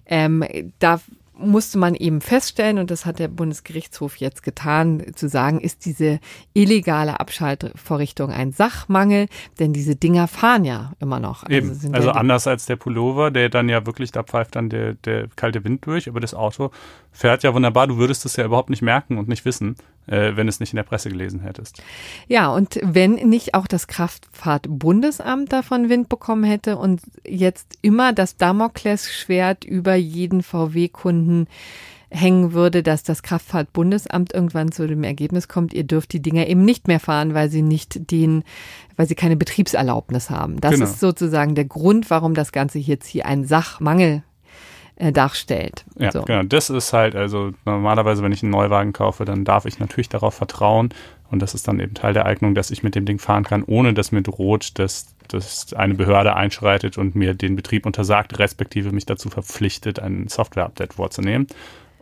ähm, da musste man eben feststellen, und das hat der Bundesgerichtshof jetzt getan, zu sagen, ist diese illegale Abschaltvorrichtung ein Sachmangel, denn diese Dinger fahren ja immer noch. Also eben. Also, ja anders als der Pullover, der dann ja wirklich, da pfeift dann der, der kalte Wind durch, aber das Auto fährt ja wunderbar. Du würdest es ja überhaupt nicht merken und nicht wissen, äh, wenn es nicht in der Presse gelesen hättest. Ja, und wenn nicht auch das Kraftfahrtbundesamt davon Wind bekommen hätte und jetzt immer das Damoklesschwert über jeden VW-Kunden hängen würde, dass das Kraftfahrtbundesamt irgendwann zu dem Ergebnis kommt, ihr dürft die Dinger eben nicht mehr fahren, weil sie nicht den, weil sie keine Betriebserlaubnis haben. Das genau. ist sozusagen der Grund, warum das Ganze jetzt hier ein Sachmangel äh, darstellt. Ja, so. genau. Das ist halt, also normalerweise, wenn ich einen Neuwagen kaufe, dann darf ich natürlich darauf vertrauen. Und das ist dann eben Teil der Eignung, dass ich mit dem Ding fahren kann, ohne dass mir droht, dass, dass eine Behörde einschreitet und mir den Betrieb untersagt, respektive mich dazu verpflichtet, ein Software-Update vorzunehmen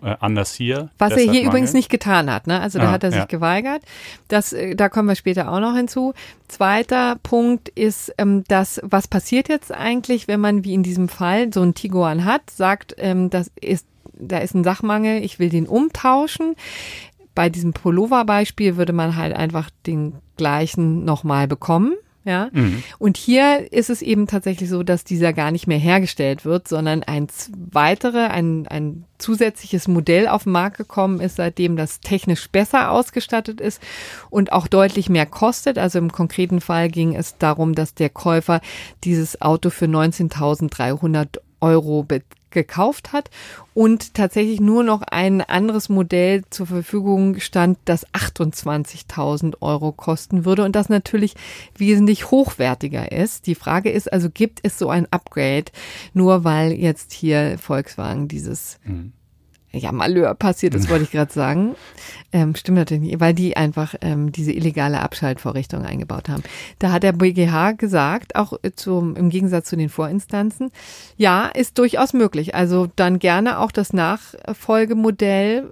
äh, anders hier. Was er hier übrigens nicht getan hat, ne? Also da ah, hat er sich ja. geweigert. Das, äh, da kommen wir später auch noch hinzu. Zweiter Punkt ist, ähm, dass was passiert jetzt eigentlich, wenn man wie in diesem Fall so ein Tiguan hat, sagt, ähm, das ist, da ist ein Sachmangel, ich will den umtauschen. Bei diesem Pullover-Beispiel würde man halt einfach den gleichen nochmal bekommen Ja. Mhm. Und hier ist es eben tatsächlich so, dass dieser gar nicht mehr hergestellt wird, sondern ein weitere, ein, ein zusätzliches Modell auf den Markt gekommen ist, seitdem das technisch besser ausgestattet ist und auch deutlich mehr kostet. Also im konkreten Fall ging es darum, dass der Käufer dieses Auto für 19.300 Euro gekauft hat und tatsächlich nur noch ein anderes Modell zur Verfügung stand, das 28.000 Euro kosten würde und das natürlich wesentlich hochwertiger ist. Die Frage ist also, gibt es so ein Upgrade, nur weil jetzt hier Volkswagen dieses mhm ja, Malheur passiert ist, wollte ich gerade sagen. Ähm, stimmt natürlich nicht, weil die einfach ähm, diese illegale Abschaltvorrichtung eingebaut haben. Da hat der BGH gesagt, auch zum, im Gegensatz zu den Vorinstanzen, ja, ist durchaus möglich. Also dann gerne auch das Nachfolgemodell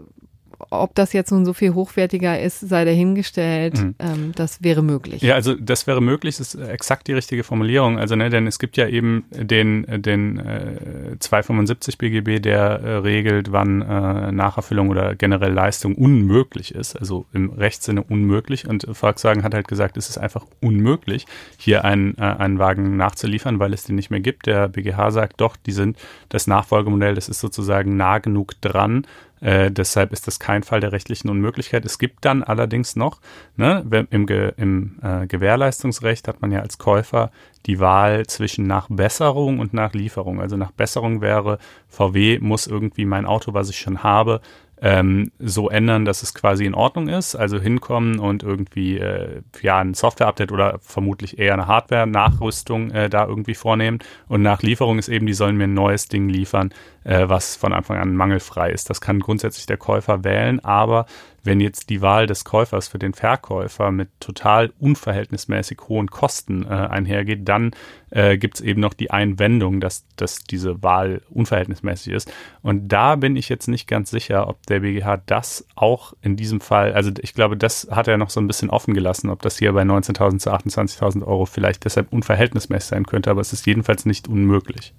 ob das jetzt nun so viel hochwertiger ist, sei dahingestellt. Mhm. Ähm, das wäre möglich. Ja, also das wäre möglich, das ist exakt die richtige Formulierung. Also, ne, denn es gibt ja eben den, den äh, 275 BGB, der äh, regelt, wann äh, Nacherfüllung oder generell Leistung unmöglich ist. Also im Rechtssinne unmöglich. Und Volkswagen hat halt gesagt, es ist einfach unmöglich, hier einen, äh, einen Wagen nachzuliefern, weil es den nicht mehr gibt. Der BGH sagt doch, die sind das Nachfolgemodell, das ist sozusagen nah genug dran, äh, deshalb ist das kein Fall der rechtlichen Unmöglichkeit. Es gibt dann allerdings noch, ne, im, Ge im äh, Gewährleistungsrecht hat man ja als Käufer die Wahl zwischen Nachbesserung und Nachlieferung. Also Nachbesserung wäre, VW muss irgendwie mein Auto, was ich schon habe, ähm, so ändern, dass es quasi in Ordnung ist. Also hinkommen und irgendwie äh, ja ein Software-Update oder vermutlich eher eine Hardware-Nachrüstung äh, da irgendwie vornehmen. Und nach Lieferung ist eben, die sollen mir ein neues Ding liefern, äh, was von Anfang an mangelfrei ist. Das kann grundsätzlich der Käufer wählen, aber wenn jetzt die Wahl des Käufers für den Verkäufer mit total unverhältnismäßig hohen Kosten äh, einhergeht, dann äh, gibt es eben noch die Einwendung, dass, dass diese Wahl unverhältnismäßig ist. Und da bin ich jetzt nicht ganz sicher, ob der BGH das auch in diesem Fall, also ich glaube, das hat er noch so ein bisschen offen gelassen, ob das hier bei 19.000 zu 28.000 Euro vielleicht deshalb unverhältnismäßig sein könnte, aber es ist jedenfalls nicht unmöglich.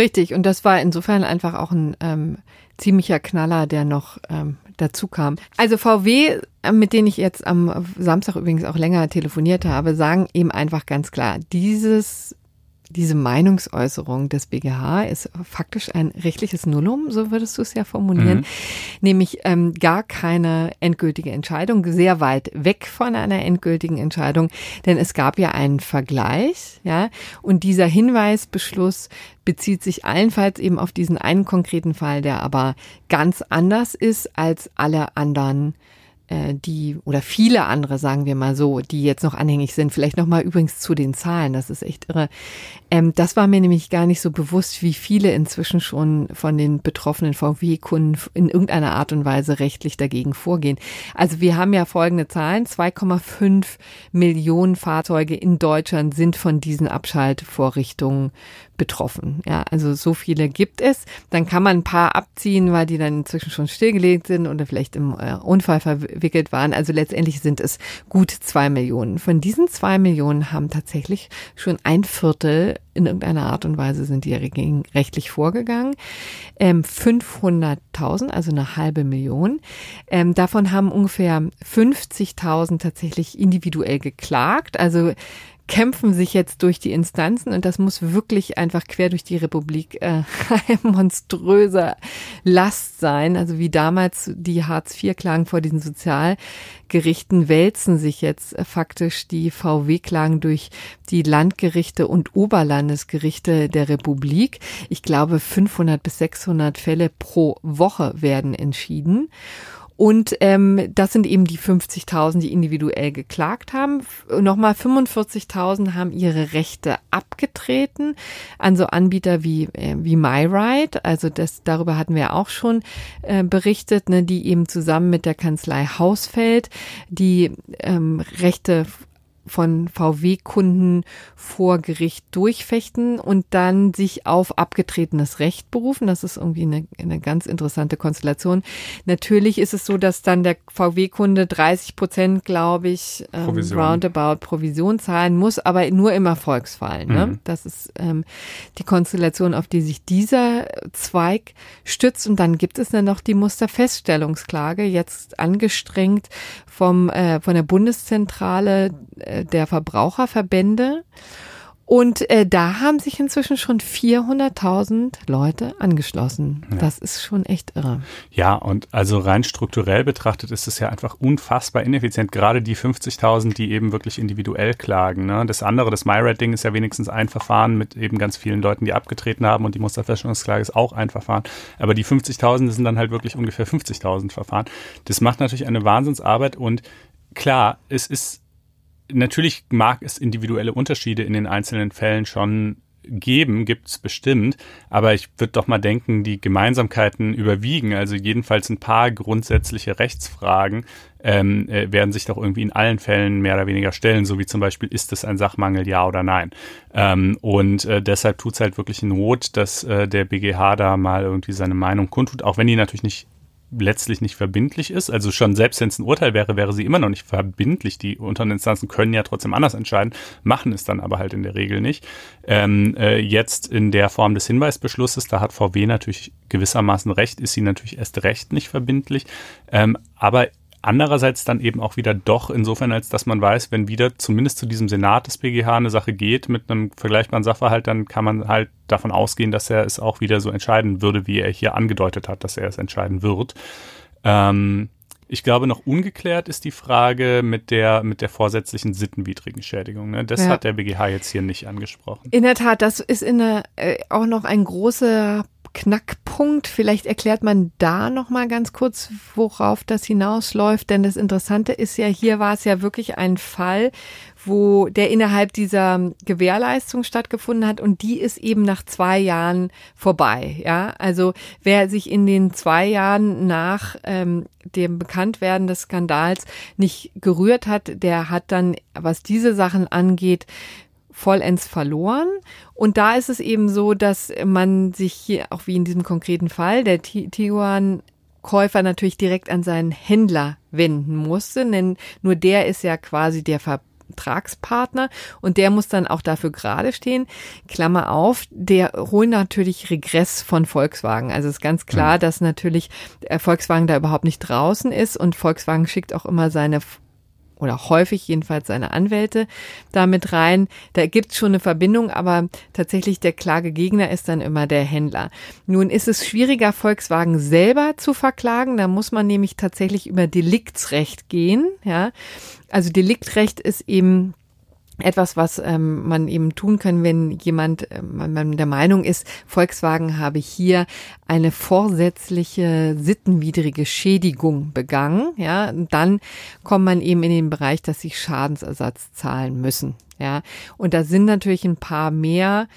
Richtig, und das war insofern einfach auch ein ähm, ziemlicher Knaller, der noch ähm, dazu kam. Also VW, äh, mit denen ich jetzt am Samstag übrigens auch länger telefoniert habe, sagen eben einfach ganz klar, dieses diese Meinungsäußerung des BGH ist faktisch ein rechtliches Nullum, so würdest du es ja formulieren, mhm. nämlich ähm, gar keine endgültige Entscheidung, sehr weit weg von einer endgültigen Entscheidung, denn es gab ja einen Vergleich, ja, und dieser Hinweisbeschluss bezieht sich allenfalls eben auf diesen einen konkreten Fall, der aber ganz anders ist als alle anderen die oder viele andere, sagen wir mal so, die jetzt noch anhängig sind. Vielleicht nochmal übrigens zu den Zahlen, das ist echt irre. Ähm, das war mir nämlich gar nicht so bewusst, wie viele inzwischen schon von den betroffenen VW-Kunden in irgendeiner Art und Weise rechtlich dagegen vorgehen. Also wir haben ja folgende Zahlen. 2,5 Millionen Fahrzeuge in Deutschland sind von diesen Abschaltvorrichtungen betroffen. Ja, also so viele gibt es. Dann kann man ein paar abziehen, weil die dann inzwischen schon stillgelegt sind oder vielleicht im äh, Unfall verwickelt waren. Also letztendlich sind es gut zwei Millionen. Von diesen zwei Millionen haben tatsächlich schon ein Viertel in irgendeiner Art und Weise sind die rechtlich vorgegangen. Ähm, 500.000, also eine halbe Million. Ähm, davon haben ungefähr 50.000 tatsächlich individuell geklagt. Also kämpfen sich jetzt durch die Instanzen und das muss wirklich einfach quer durch die Republik äh, eine monströse Last sein. Also wie damals die Hartz-IV-Klagen vor diesen Sozialgerichten wälzen sich jetzt äh, faktisch die VW-Klagen durch die Landgerichte und Oberlandesgerichte der Republik. Ich glaube, 500 bis 600 Fälle pro Woche werden entschieden. Und ähm, das sind eben die 50.000, die individuell geklagt haben. Nochmal 45.000 haben ihre Rechte abgetreten an so Anbieter wie äh, wie MyRide. Also das darüber hatten wir auch schon äh, berichtet, ne, die eben zusammen mit der Kanzlei Hausfeld die ähm, Rechte von VW-Kunden vor Gericht durchfechten und dann sich auf abgetretenes Recht berufen. Das ist irgendwie eine, eine ganz interessante Konstellation. Natürlich ist es so, dass dann der VW-Kunde 30 Prozent, glaube ich, ähm, roundabout Provision zahlen muss, aber nur im Erfolgsfall. Ne? Mhm. Das ist ähm, die Konstellation, auf die sich dieser Zweig stützt. Und dann gibt es dann noch die Musterfeststellungsklage, jetzt angestrengt vom, äh, von der Bundeszentrale äh, der Verbraucherverbände. Und äh, da haben sich inzwischen schon 400.000 Leute angeschlossen. Ja. Das ist schon echt irre. Ja, und also rein strukturell betrachtet ist es ja einfach unfassbar ineffizient. Gerade die 50.000, die eben wirklich individuell klagen. Ne? Das andere, das MyRed-Ding ist ja wenigstens ein Verfahren mit eben ganz vielen Leuten, die abgetreten haben und die Musterfeststellungsklage ist auch ein Verfahren. Aber die 50.000 sind dann halt wirklich ungefähr 50.000 Verfahren. Das macht natürlich eine Wahnsinnsarbeit und klar, es ist natürlich mag es individuelle Unterschiede in den einzelnen Fällen schon geben, gibt es bestimmt, aber ich würde doch mal denken, die Gemeinsamkeiten überwiegen. Also jedenfalls ein paar grundsätzliche Rechtsfragen ähm, äh, werden sich doch irgendwie in allen Fällen mehr oder weniger stellen, so wie zum Beispiel, ist es ein Sachmangel, ja oder nein? Ähm, und äh, deshalb tut es halt wirklich Not, dass äh, der BGH da mal irgendwie seine Meinung kundtut, auch wenn die natürlich nicht letztlich nicht verbindlich ist. Also schon selbst wenn es ein Urteil wäre, wäre sie immer noch nicht verbindlich. Die unteren Instanzen können ja trotzdem anders entscheiden, machen es dann aber halt in der Regel nicht. Ähm, äh, jetzt in der Form des Hinweisbeschlusses, da hat VW natürlich gewissermaßen recht, ist sie natürlich erst recht nicht verbindlich. Ähm, aber Andererseits dann eben auch wieder doch insofern, als dass man weiß, wenn wieder zumindest zu diesem Senat des BGH eine Sache geht mit einem vergleichbaren Sachverhalt, dann kann man halt davon ausgehen, dass er es auch wieder so entscheiden würde, wie er hier angedeutet hat, dass er es entscheiden wird. Ähm, ich glaube, noch ungeklärt ist die Frage mit der, mit der vorsätzlichen sittenwidrigen Schädigung. Ne? Das ja. hat der BGH jetzt hier nicht angesprochen. In der Tat, das ist in der, äh, auch noch ein großer Knackpunkt. Vielleicht erklärt man da noch mal ganz kurz, worauf das hinausläuft, denn das Interessante ist ja, hier war es ja wirklich ein Fall, wo der innerhalb dieser Gewährleistung stattgefunden hat und die ist eben nach zwei Jahren vorbei. Ja, also wer sich in den zwei Jahren nach ähm, dem Bekanntwerden des Skandals nicht gerührt hat, der hat dann, was diese Sachen angeht, vollends verloren. Und da ist es eben so, dass man sich hier, auch wie in diesem konkreten Fall, der Tiguan Käufer natürlich direkt an seinen Händler wenden musste, denn nur der ist ja quasi der Vertragspartner und der muss dann auch dafür gerade stehen. Klammer auf, der holen natürlich Regress von Volkswagen. Also ist ganz klar, mhm. dass natürlich Volkswagen da überhaupt nicht draußen ist und Volkswagen schickt auch immer seine oder häufig jedenfalls seine Anwälte damit rein. Da gibt's schon eine Verbindung, aber tatsächlich der Klagegegner ist dann immer der Händler. Nun ist es schwieriger, Volkswagen selber zu verklagen. Da muss man nämlich tatsächlich über Deliktsrecht gehen. Ja, also Deliktrecht ist eben etwas, was ähm, man eben tun kann, wenn jemand äh, man der Meinung ist, Volkswagen habe hier eine vorsätzliche sittenwidrige Schädigung begangen, ja, dann kommt man eben in den Bereich, dass sie Schadensersatz zahlen müssen, ja. Und da sind natürlich ein paar mehr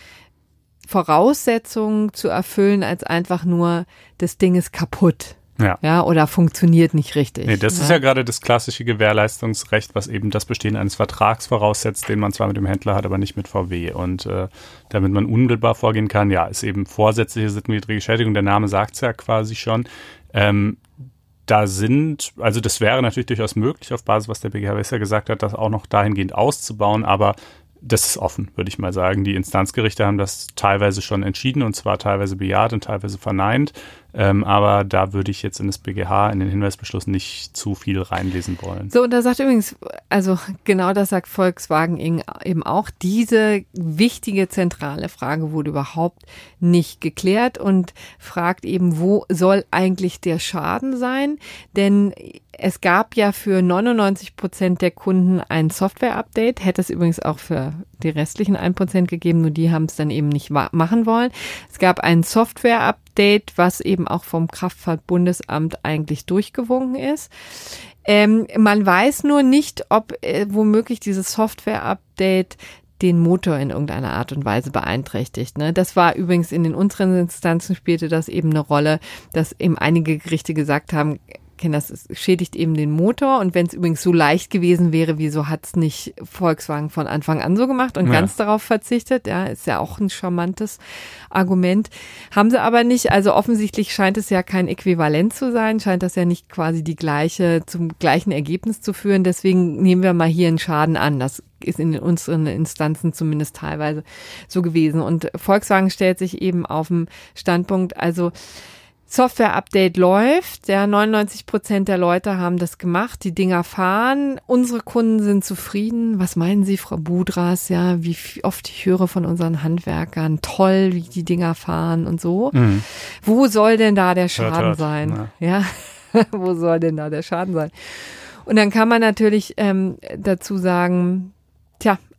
Voraussetzungen zu erfüllen als einfach nur das Ding ist kaputt, ja. ja, oder funktioniert nicht richtig. Nee, das ja. ist ja gerade das klassische Gewährleistungsrecht, was eben das Bestehen eines Vertrags voraussetzt, den man zwar mit dem Händler hat, aber nicht mit VW. Und äh, damit man unmittelbar vorgehen kann, ja, ist eben vorsätzliche sittenwidrige Schädigung. Der Name sagt es ja quasi schon. Ähm, da sind, also das wäre natürlich durchaus möglich, auf Basis, was der BGH bisher gesagt hat, das auch noch dahingehend auszubauen, aber das ist offen, würde ich mal sagen. Die Instanzgerichte haben das teilweise schon entschieden und zwar teilweise bejaht und teilweise verneint. Ähm, aber da würde ich jetzt in das BGH, in den Hinweisbeschluss nicht zu viel reinlesen wollen. So, und da sagt übrigens, also genau das sagt Volkswagen eben auch, diese wichtige zentrale Frage wurde überhaupt nicht geklärt und fragt eben, wo soll eigentlich der Schaden sein? Denn es gab ja für 99 Prozent der Kunden ein Software-Update, hätte es übrigens auch für die restlichen 1 Prozent gegeben, nur die haben es dann eben nicht machen wollen. Es gab ein Software-Update, Update, was eben auch vom Kraftfahrtbundesamt eigentlich durchgewunken ist. Ähm, man weiß nur nicht, ob äh, womöglich dieses Software-Update den Motor in irgendeiner Art und Weise beeinträchtigt. Ne? Das war übrigens in den unteren Instanzen spielte das eben eine Rolle, dass eben einige Gerichte gesagt haben, kenne das, es schädigt eben den Motor. Und wenn es übrigens so leicht gewesen wäre, wieso hat es nicht Volkswagen von Anfang an so gemacht und ja. ganz darauf verzichtet? Ja, ist ja auch ein charmantes Argument. Haben sie aber nicht. Also offensichtlich scheint es ja kein Äquivalent zu sein, scheint das ja nicht quasi die gleiche, zum gleichen Ergebnis zu führen. Deswegen nehmen wir mal hier einen Schaden an. Das ist in unseren Instanzen zumindest teilweise so gewesen. Und Volkswagen stellt sich eben auf dem Standpunkt, also Software-Update läuft. Ja, 99 Prozent der Leute haben das gemacht. Die Dinger fahren. Unsere Kunden sind zufrieden. Was meinen Sie, Frau Budras? Ja, wie oft ich höre von unseren Handwerkern. Toll, wie die Dinger fahren und so. Mhm. Wo soll denn da der Schaden hört, hört. sein? Ja, ja. wo soll denn da der Schaden sein? Und dann kann man natürlich ähm, dazu sagen,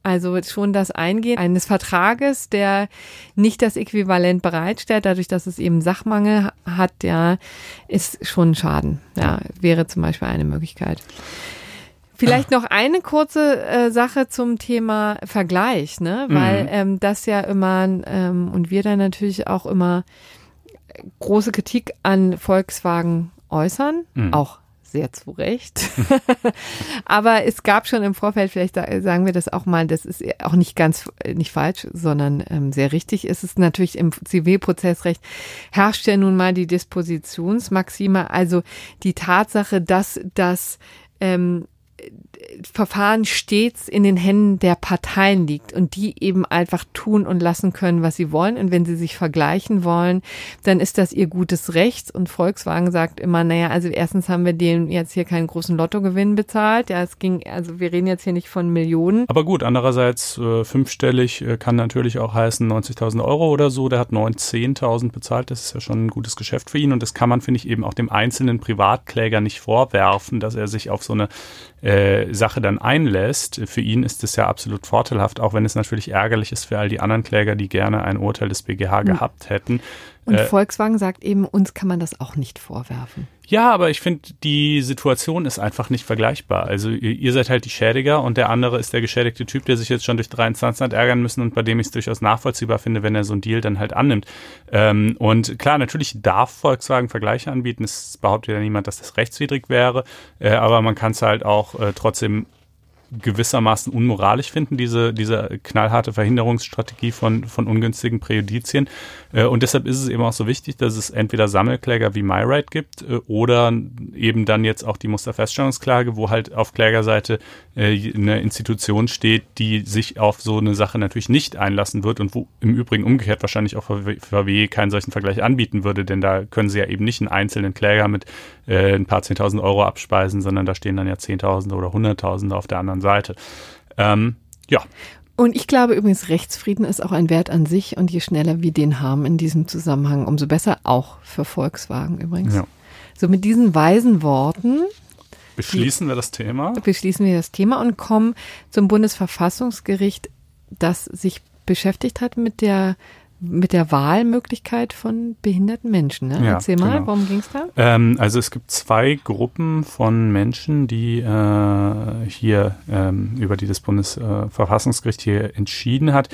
also schon das Eingehen eines Vertrages, der nicht das Äquivalent bereitstellt, dadurch, dass es eben Sachmangel hat, ja, ist schon ein Schaden. Ja, wäre zum Beispiel eine Möglichkeit. Vielleicht noch eine kurze äh, Sache zum Thema Vergleich, ne? Weil mhm. ähm, das ja immer ähm, und wir dann natürlich auch immer große Kritik an Volkswagen äußern, mhm. auch sehr zu Recht. Aber es gab schon im Vorfeld, vielleicht sagen wir das auch mal, das ist auch nicht ganz, nicht falsch, sondern ähm, sehr richtig. Es ist natürlich im Zivilprozessrecht herrscht ja nun mal die Dispositionsmaxime, also die Tatsache, dass das ähm, Verfahren stets in den Händen der Parteien liegt und die eben einfach tun und lassen können, was sie wollen. Und wenn sie sich vergleichen wollen, dann ist das ihr gutes Recht. Und Volkswagen sagt immer, naja, also erstens haben wir denen jetzt hier keinen großen Lottogewinn bezahlt. Ja, es ging, also wir reden jetzt hier nicht von Millionen. Aber gut, andererseits äh, fünfstellig äh, kann natürlich auch heißen 90.000 Euro oder so. Der hat 9, 10.000 bezahlt. Das ist ja schon ein gutes Geschäft für ihn. Und das kann man, finde ich, eben auch dem einzelnen Privatkläger nicht vorwerfen, dass er sich auf so eine äh, Sache dann einlässt. Für ihn ist es ja absolut vorteilhaft, auch wenn es natürlich ärgerlich ist für all die anderen Kläger, die gerne ein Urteil des BGH mhm. gehabt hätten. Und äh, Volkswagen sagt eben, uns kann man das auch nicht vorwerfen. Ja, aber ich finde, die Situation ist einfach nicht vergleichbar. Also ihr, ihr, seid halt die Schädiger und der andere ist der geschädigte Typ, der sich jetzt schon durch drei Instanzen hat ärgern müssen und bei dem ich es durchaus nachvollziehbar finde, wenn er so einen Deal dann halt annimmt. Ähm, und klar, natürlich darf Volkswagen Vergleiche anbieten. Es behauptet ja niemand, dass das rechtswidrig wäre, äh, aber man kann es halt auch äh, trotzdem gewissermaßen unmoralisch finden, diese, diese knallharte Verhinderungsstrategie von, von ungünstigen Präjudizien. Äh, und deshalb ist es eben auch so wichtig, dass es entweder Sammelkläger wie MyRight gibt äh, oder eben dann jetzt auch die Musterfeststellungsklage, wo halt auf Klägerseite äh, eine Institution steht, die sich auf so eine Sache natürlich nicht einlassen wird und wo im Übrigen umgekehrt wahrscheinlich auch VW keinen solchen Vergleich anbieten würde, denn da können sie ja eben nicht einen einzelnen Kläger mit ein paar Zehntausend Euro abspeisen, sondern da stehen dann ja Zehntausende oder Hunderttausende auf der anderen Seite. Ähm, ja. Und ich glaube übrigens, Rechtsfrieden ist auch ein Wert an sich und je schneller wir den haben in diesem Zusammenhang, umso besser auch für Volkswagen übrigens. Ja. So mit diesen weisen Worten beschließen wir das Thema. Beschließen wir das Thema und kommen zum Bundesverfassungsgericht, das sich beschäftigt hat mit der mit der Wahlmöglichkeit von behinderten Menschen. Ne? Ja, Erzähl mal, genau. worum ging es da? Ähm, also es gibt zwei Gruppen von Menschen, die äh, hier ähm, über die das Bundesverfassungsgericht hier entschieden hat,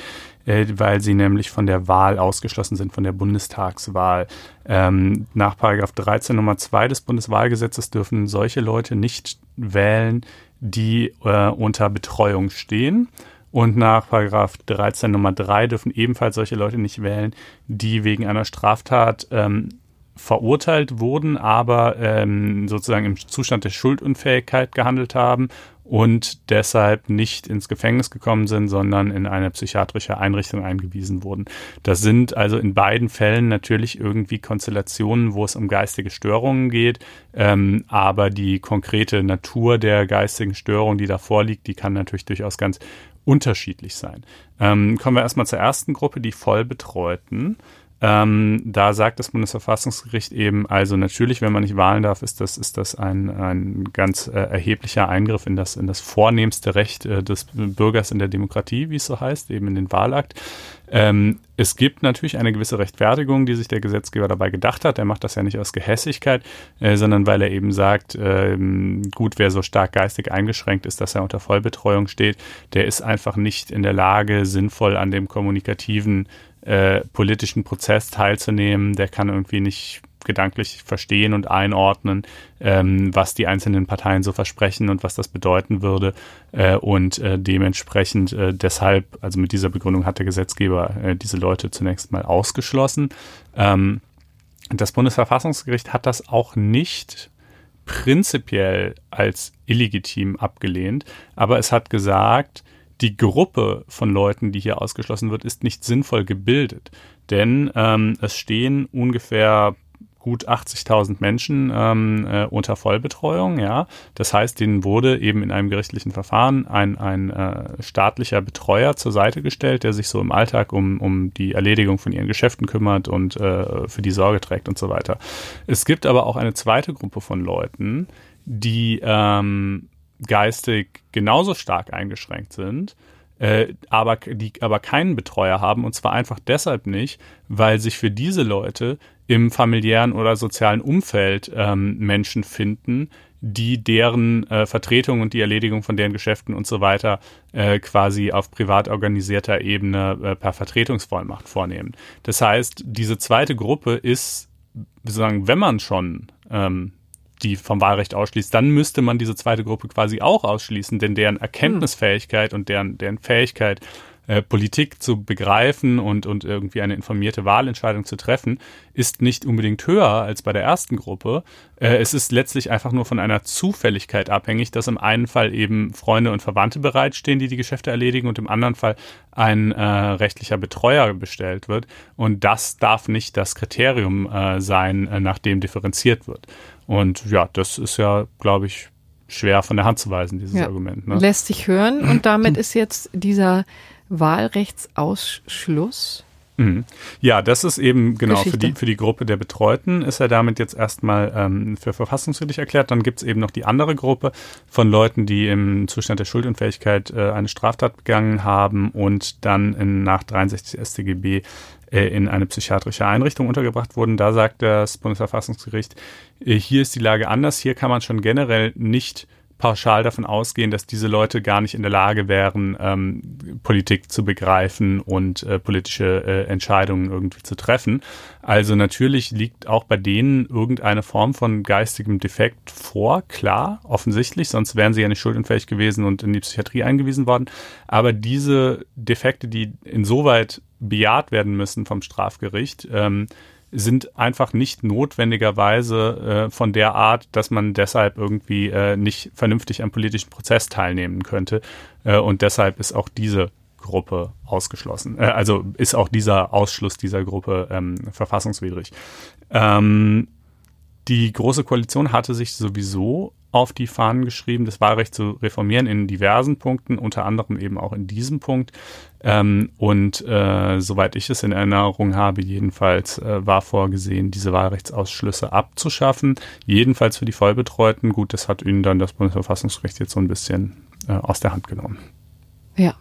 äh, weil sie nämlich von der Wahl ausgeschlossen sind, von der Bundestagswahl. Ähm, nach Paragraph 13 Nummer 2 des Bundeswahlgesetzes dürfen solche Leute nicht wählen, die äh, unter Betreuung stehen. Und nach Paragraph 13 Nummer 3 dürfen ebenfalls solche Leute nicht wählen, die wegen einer Straftat ähm, verurteilt wurden, aber ähm, sozusagen im Zustand der Schuldunfähigkeit gehandelt haben und deshalb nicht ins Gefängnis gekommen sind, sondern in eine psychiatrische Einrichtung eingewiesen wurden. Das sind also in beiden Fällen natürlich irgendwie Konstellationen, wo es um geistige Störungen geht, ähm, aber die konkrete Natur der geistigen Störung, die da vorliegt, die kann natürlich durchaus ganz unterschiedlich sein. Ähm, kommen wir erstmal zur ersten Gruppe, die Vollbetreuten. Ähm, da sagt das Bundesverfassungsgericht eben, also natürlich, wenn man nicht wahlen darf, ist das, ist das ein, ein ganz äh, erheblicher Eingriff in das, in das vornehmste Recht äh, des Bürgers in der Demokratie, wie es so heißt, eben in den Wahlakt. Ähm, es gibt natürlich eine gewisse Rechtfertigung, die sich der Gesetzgeber dabei gedacht hat. Er macht das ja nicht aus Gehässigkeit, äh, sondern weil er eben sagt, ähm, gut, wer so stark geistig eingeschränkt ist, dass er unter Vollbetreuung steht, der ist einfach nicht in der Lage, sinnvoll an dem kommunikativen äh, politischen Prozess teilzunehmen. Der kann irgendwie nicht gedanklich verstehen und einordnen, ähm, was die einzelnen Parteien so versprechen und was das bedeuten würde. Äh, und äh, dementsprechend äh, deshalb, also mit dieser Begründung hat der Gesetzgeber äh, diese Leute zunächst mal ausgeschlossen. Ähm, das Bundesverfassungsgericht hat das auch nicht prinzipiell als illegitim abgelehnt, aber es hat gesagt, die Gruppe von Leuten, die hier ausgeschlossen wird, ist nicht sinnvoll gebildet. Denn ähm, es stehen ungefähr gut 80.000 Menschen ähm, äh, unter Vollbetreuung. Ja, das heißt, denen wurde eben in einem gerichtlichen Verfahren ein, ein äh, staatlicher Betreuer zur Seite gestellt, der sich so im Alltag um, um die Erledigung von ihren Geschäften kümmert und äh, für die Sorge trägt und so weiter. Es gibt aber auch eine zweite Gruppe von Leuten, die ähm, geistig genauso stark eingeschränkt sind äh, aber die aber keinen Betreuer haben und zwar einfach deshalb nicht, weil sich für diese Leute im familiären oder sozialen Umfeld ähm, Menschen finden, die deren äh, Vertretung und die Erledigung von deren Geschäften und so weiter äh, quasi auf privat organisierter Ebene äh, per Vertretungsvollmacht vornehmen. Das heißt, diese zweite Gruppe ist, sozusagen, wenn man schon ähm, die vom Wahlrecht ausschließt, dann müsste man diese zweite Gruppe quasi auch ausschließen, denn deren Erkenntnisfähigkeit und deren, deren Fähigkeit, äh, Politik zu begreifen und, und irgendwie eine informierte Wahlentscheidung zu treffen, ist nicht unbedingt höher als bei der ersten Gruppe. Äh, es ist letztlich einfach nur von einer Zufälligkeit abhängig, dass im einen Fall eben Freunde und Verwandte bereitstehen, die die Geschäfte erledigen und im anderen Fall ein äh, rechtlicher Betreuer bestellt wird. Und das darf nicht das Kriterium äh, sein, äh, nach dem differenziert wird. Und ja, das ist ja, glaube ich, schwer von der Hand zu weisen, dieses ja. Argument. Ne? Lässt sich hören und damit ist jetzt dieser Wahlrechtsausschluss. Mhm. Ja, das ist eben genau für die, für die Gruppe der Betreuten ist er damit jetzt erstmal ähm, für verfassungswidrig erklärt. Dann gibt es eben noch die andere Gruppe von Leuten, die im Zustand der Schuldunfähigkeit äh, eine Straftat begangen haben und dann in, nach 63 StGB äh, in eine psychiatrische Einrichtung untergebracht wurden. Da sagt das Bundesverfassungsgericht, äh, hier ist die Lage anders. Hier kann man schon generell nicht pauschal davon ausgehen, dass diese Leute gar nicht in der Lage wären, ähm, Politik zu begreifen und äh, politische äh, Entscheidungen irgendwie zu treffen. Also natürlich liegt auch bei denen irgendeine Form von geistigem Defekt vor, klar, offensichtlich, sonst wären sie ja nicht schuldunfähig gewesen und in die Psychiatrie eingewiesen worden. Aber diese Defekte, die insoweit bejaht werden müssen vom Strafgericht, ähm, sind einfach nicht notwendigerweise äh, von der Art, dass man deshalb irgendwie äh, nicht vernünftig am politischen Prozess teilnehmen könnte. Äh, und deshalb ist auch diese Gruppe ausgeschlossen. Äh, also ist auch dieser Ausschluss dieser Gruppe ähm, verfassungswidrig. Ähm, die Große Koalition hatte sich sowieso auf die Fahnen geschrieben, das Wahlrecht zu reformieren in diversen Punkten, unter anderem eben auch in diesem Punkt. Ähm, und äh, soweit ich es in Erinnerung habe, jedenfalls äh, war vorgesehen, diese Wahlrechtsausschlüsse abzuschaffen, jedenfalls für die Vollbetreuten. Gut, das hat ihnen dann das Bundesverfassungsgericht jetzt so ein bisschen äh, aus der Hand genommen. Ja.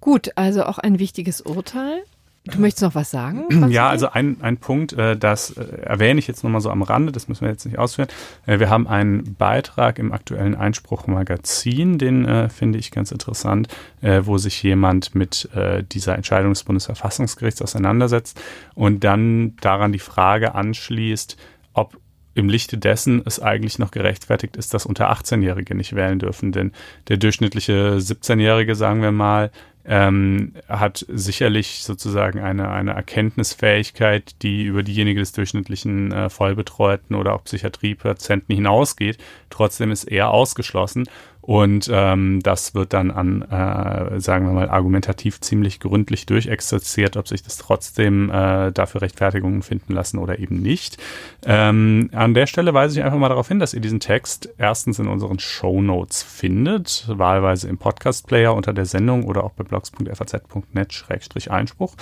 Gut, also auch ein wichtiges Urteil. Du möchtest noch was sagen? Ja, also ein, ein Punkt, äh, das äh, erwähne ich jetzt nochmal so am Rande, das müssen wir jetzt nicht ausführen. Äh, wir haben einen Beitrag im aktuellen Einspruch-Magazin, den finde ich ganz interessant, wo sich jemand mit dieser Entscheidung des Bundesverfassungsgerichts auseinandersetzt und dann daran die Frage anschließt, ob im Lichte dessen es eigentlich noch gerechtfertigt ist, dass unter 18-Jährige nicht wählen dürfen. Denn der durchschnittliche 17-Jährige, sagen wir mal, ähm, hat sicherlich sozusagen eine, eine Erkenntnisfähigkeit, die über diejenige des durchschnittlichen äh, Vollbetreuten oder auch Psychiatriepatienten hinausgeht. Trotzdem ist er ausgeschlossen und ähm, das wird dann an, äh, sagen wir mal, argumentativ ziemlich gründlich durchexerziert, ob sich das trotzdem äh, dafür Rechtfertigungen finden lassen oder eben nicht. Ähm, an der Stelle weise ich einfach mal darauf hin, dass ihr diesen Text erstens in unseren Show Notes findet, wahlweise im Podcast-Player unter der Sendung oder auch bei blogs.faz.net-einspruch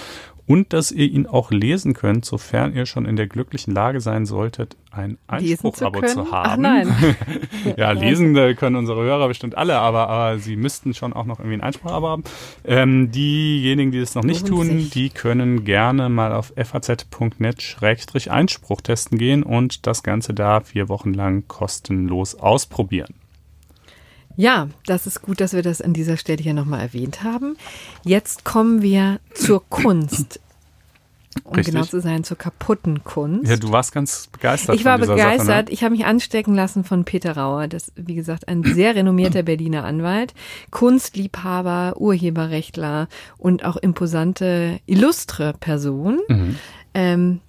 und dass ihr ihn auch lesen könnt, sofern ihr schon in der glücklichen Lage sein solltet, ein Einspruch-Abo zu, zu, haben. Ach nein. ja, lesen können unsere Hörer bestimmt alle, aber, aber sie müssten schon auch noch irgendwie ein Einspruch-Abo haben. Ähm, diejenigen, die das noch nicht tun, die können gerne mal auf faz.net-einspruch testen gehen und das Ganze da vier Wochen lang kostenlos ausprobieren. Ja, das ist gut, dass wir das an dieser Stelle hier nochmal erwähnt haben. Jetzt kommen wir zur Kunst. Um Richtig. genau zu sein, zur kaputten Kunst. Ja, du warst ganz begeistert. Ich war begeistert. Sache, ne? Ich habe mich anstecken lassen von Peter Rauer. Das, wie gesagt, ein sehr renommierter Berliner Anwalt, Kunstliebhaber, Urheberrechtler und auch imposante, illustre Person. Mhm. Ähm,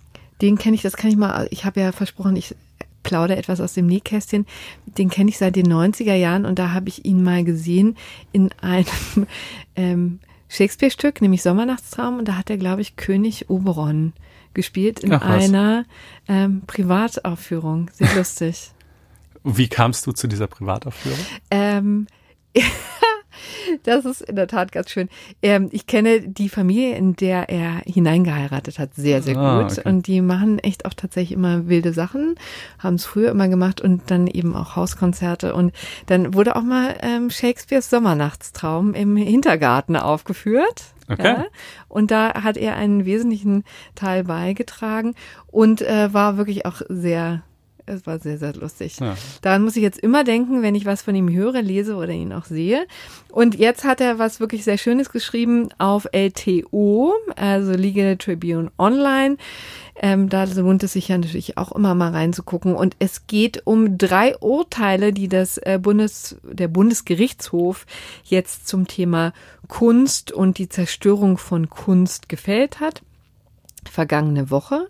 den kenne ich, das kann ich mal, ich habe ja versprochen, ich plaudere etwas aus dem Nähkästchen. Den kenne ich seit den 90er Jahren und da habe ich ihn mal gesehen in einem ähm, Shakespeare-Stück, nämlich Sommernachtstraum. Und da hat er, glaube ich, König Oberon gespielt in einer ähm, Privataufführung. Sehr lustig. Wie kamst du zu dieser Privataufführung? Ähm, Das ist in der Tat ganz schön. Ähm, ich kenne die Familie, in der er hineingeheiratet hat, sehr, sehr ah, gut. Okay. Und die machen echt auch tatsächlich immer wilde Sachen, haben es früher immer gemacht und dann eben auch Hauskonzerte. Und dann wurde auch mal ähm, Shakespeares Sommernachtstraum im Hintergarten aufgeführt. Okay. Ja, und da hat er einen wesentlichen Teil beigetragen und äh, war wirklich auch sehr es war sehr, sehr lustig. Ja. Daran muss ich jetzt immer denken, wenn ich was von ihm höre, lese oder ihn auch sehe. Und jetzt hat er was wirklich sehr Schönes geschrieben auf LTO, also Legal Tribune Online. Ähm, da lohnt es sich ja natürlich auch immer mal reinzugucken. Und es geht um drei Urteile, die das äh, Bundes, der Bundesgerichtshof jetzt zum Thema Kunst und die Zerstörung von Kunst gefällt hat vergangene Woche.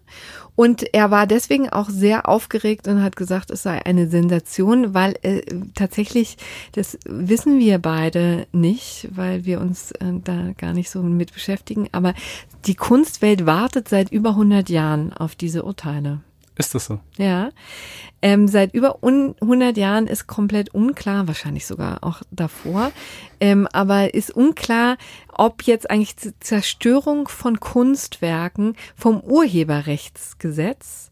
Und er war deswegen auch sehr aufgeregt und hat gesagt, es sei eine Sensation, weil äh, tatsächlich, das wissen wir beide nicht, weil wir uns äh, da gar nicht so mit beschäftigen, aber die Kunstwelt wartet seit über 100 Jahren auf diese Urteile. Ist das so? Ja. Ähm, seit über 100 Jahren ist komplett unklar, wahrscheinlich sogar auch davor, ähm, aber ist unklar, ob jetzt eigentlich Zerstörung von Kunstwerken vom Urheberrechtsgesetz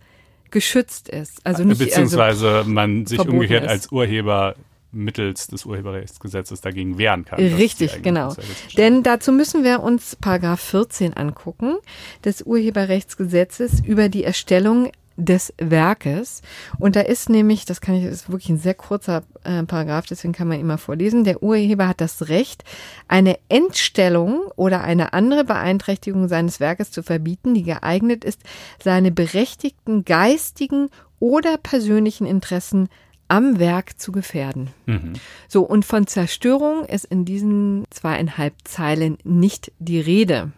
geschützt ist. Also nicht, also Beziehungsweise also man sich umgekehrt ist. als Urheber mittels des Urheberrechtsgesetzes dagegen wehren kann. Richtig, genau. Denn dazu müssen wir uns Paragraph 14 angucken des Urheberrechtsgesetzes über die Erstellung des Werkes. Und da ist nämlich, das kann ich, ist wirklich ein sehr kurzer äh, Paragraph, deswegen kann man immer vorlesen. Der Urheber hat das Recht, eine Entstellung oder eine andere Beeinträchtigung seines Werkes zu verbieten, die geeignet ist, seine berechtigten geistigen oder persönlichen Interessen am Werk zu gefährden. Mhm. So, und von Zerstörung ist in diesen zweieinhalb Zeilen nicht die Rede.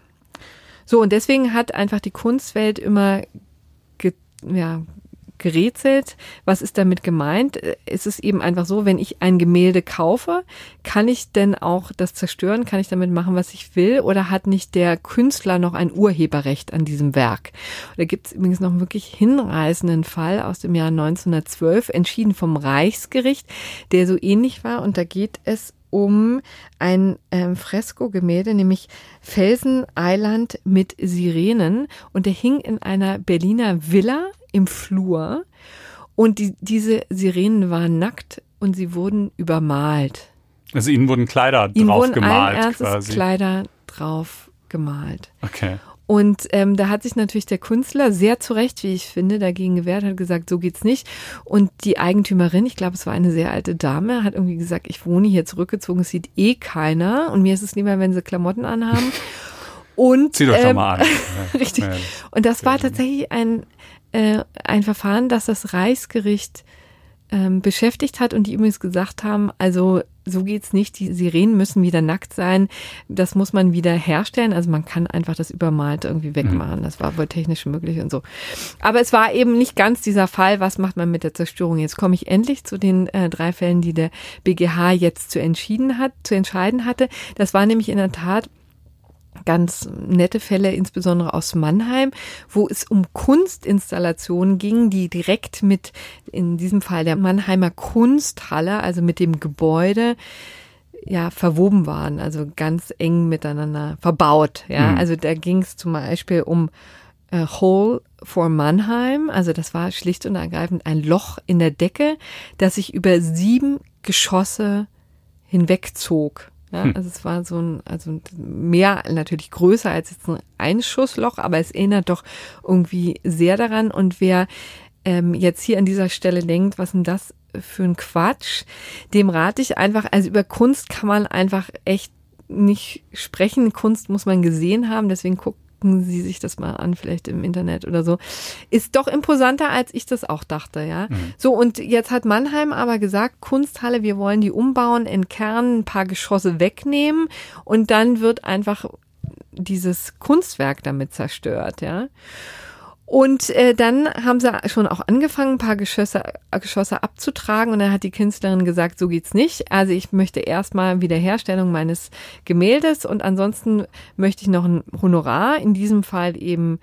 So, und deswegen hat einfach die Kunstwelt immer ja, gerätselt. Was ist damit gemeint? Ist es eben einfach so, wenn ich ein Gemälde kaufe, kann ich denn auch das zerstören? Kann ich damit machen, was ich will? Oder hat nicht der Künstler noch ein Urheberrecht an diesem Werk? Da gibt es übrigens noch einen wirklich hinreißenden Fall aus dem Jahr 1912, entschieden vom Reichsgericht, der so ähnlich war. Und da geht es um ein ähm, Fresko-Gemälde, nämlich Felseneiland mit Sirenen. Und der hing in einer Berliner Villa im Flur. Und die, diese Sirenen waren nackt und sie wurden übermalt. Also ihnen wurden Kleider ihnen drauf wurden gemalt. quasi. Kleider drauf gemalt. Okay. Und ähm, da hat sich natürlich der Künstler sehr zu Recht, wie ich finde, dagegen gewehrt, hat gesagt, so geht's nicht. Und die Eigentümerin, ich glaube, es war eine sehr alte Dame, hat irgendwie gesagt, ich wohne hier zurückgezogen, es sieht eh keiner. Und mir ist es lieber, wenn sie Klamotten anhaben. Und, Zieh doch ähm, mal an. richtig. Und das war tatsächlich ein, äh, ein Verfahren, das das Reichsgericht ähm, beschäftigt hat und die übrigens gesagt haben, also so geht's nicht, die Sirenen müssen wieder nackt sein, das muss man wieder herstellen, also man kann einfach das Übermalte irgendwie wegmachen, mhm. das war wohl technisch möglich und so. Aber es war eben nicht ganz dieser Fall, was macht man mit der Zerstörung? Jetzt komme ich endlich zu den äh, drei Fällen, die der BGH jetzt zu entschieden hat, zu entscheiden hatte. Das war nämlich in der Tat ganz nette Fälle, insbesondere aus Mannheim, wo es um Kunstinstallationen ging, die direkt mit, in diesem Fall der Mannheimer Kunsthalle, also mit dem Gebäude, ja, verwoben waren, also ganz eng miteinander verbaut. Ja, mhm. also da ging es zum Beispiel um äh, Hole for Mannheim, also das war schlicht und ergreifend ein Loch in der Decke, das sich über sieben Geschosse hinwegzog. Ja, hm. also es war so ein, also mehr natürlich größer als jetzt ein Einschussloch, aber es erinnert doch irgendwie sehr daran. Und wer ähm, jetzt hier an dieser Stelle denkt, was denn das für ein Quatsch, dem rate ich einfach, also über Kunst kann man einfach echt nicht sprechen. Kunst muss man gesehen haben, deswegen guckt gucken Sie sich das mal an, vielleicht im Internet oder so. Ist doch imposanter, als ich das auch dachte, ja. Mhm. So, und jetzt hat Mannheim aber gesagt, Kunsthalle, wir wollen die umbauen, in Kern ein paar Geschosse wegnehmen und dann wird einfach dieses Kunstwerk damit zerstört, ja. Und äh, dann haben sie schon auch angefangen, ein paar Geschosse, Geschosse abzutragen. Und dann hat die Künstlerin gesagt, so geht's nicht. Also ich möchte erstmal Wiederherstellung meines Gemäldes und ansonsten möchte ich noch ein Honorar, in diesem Fall eben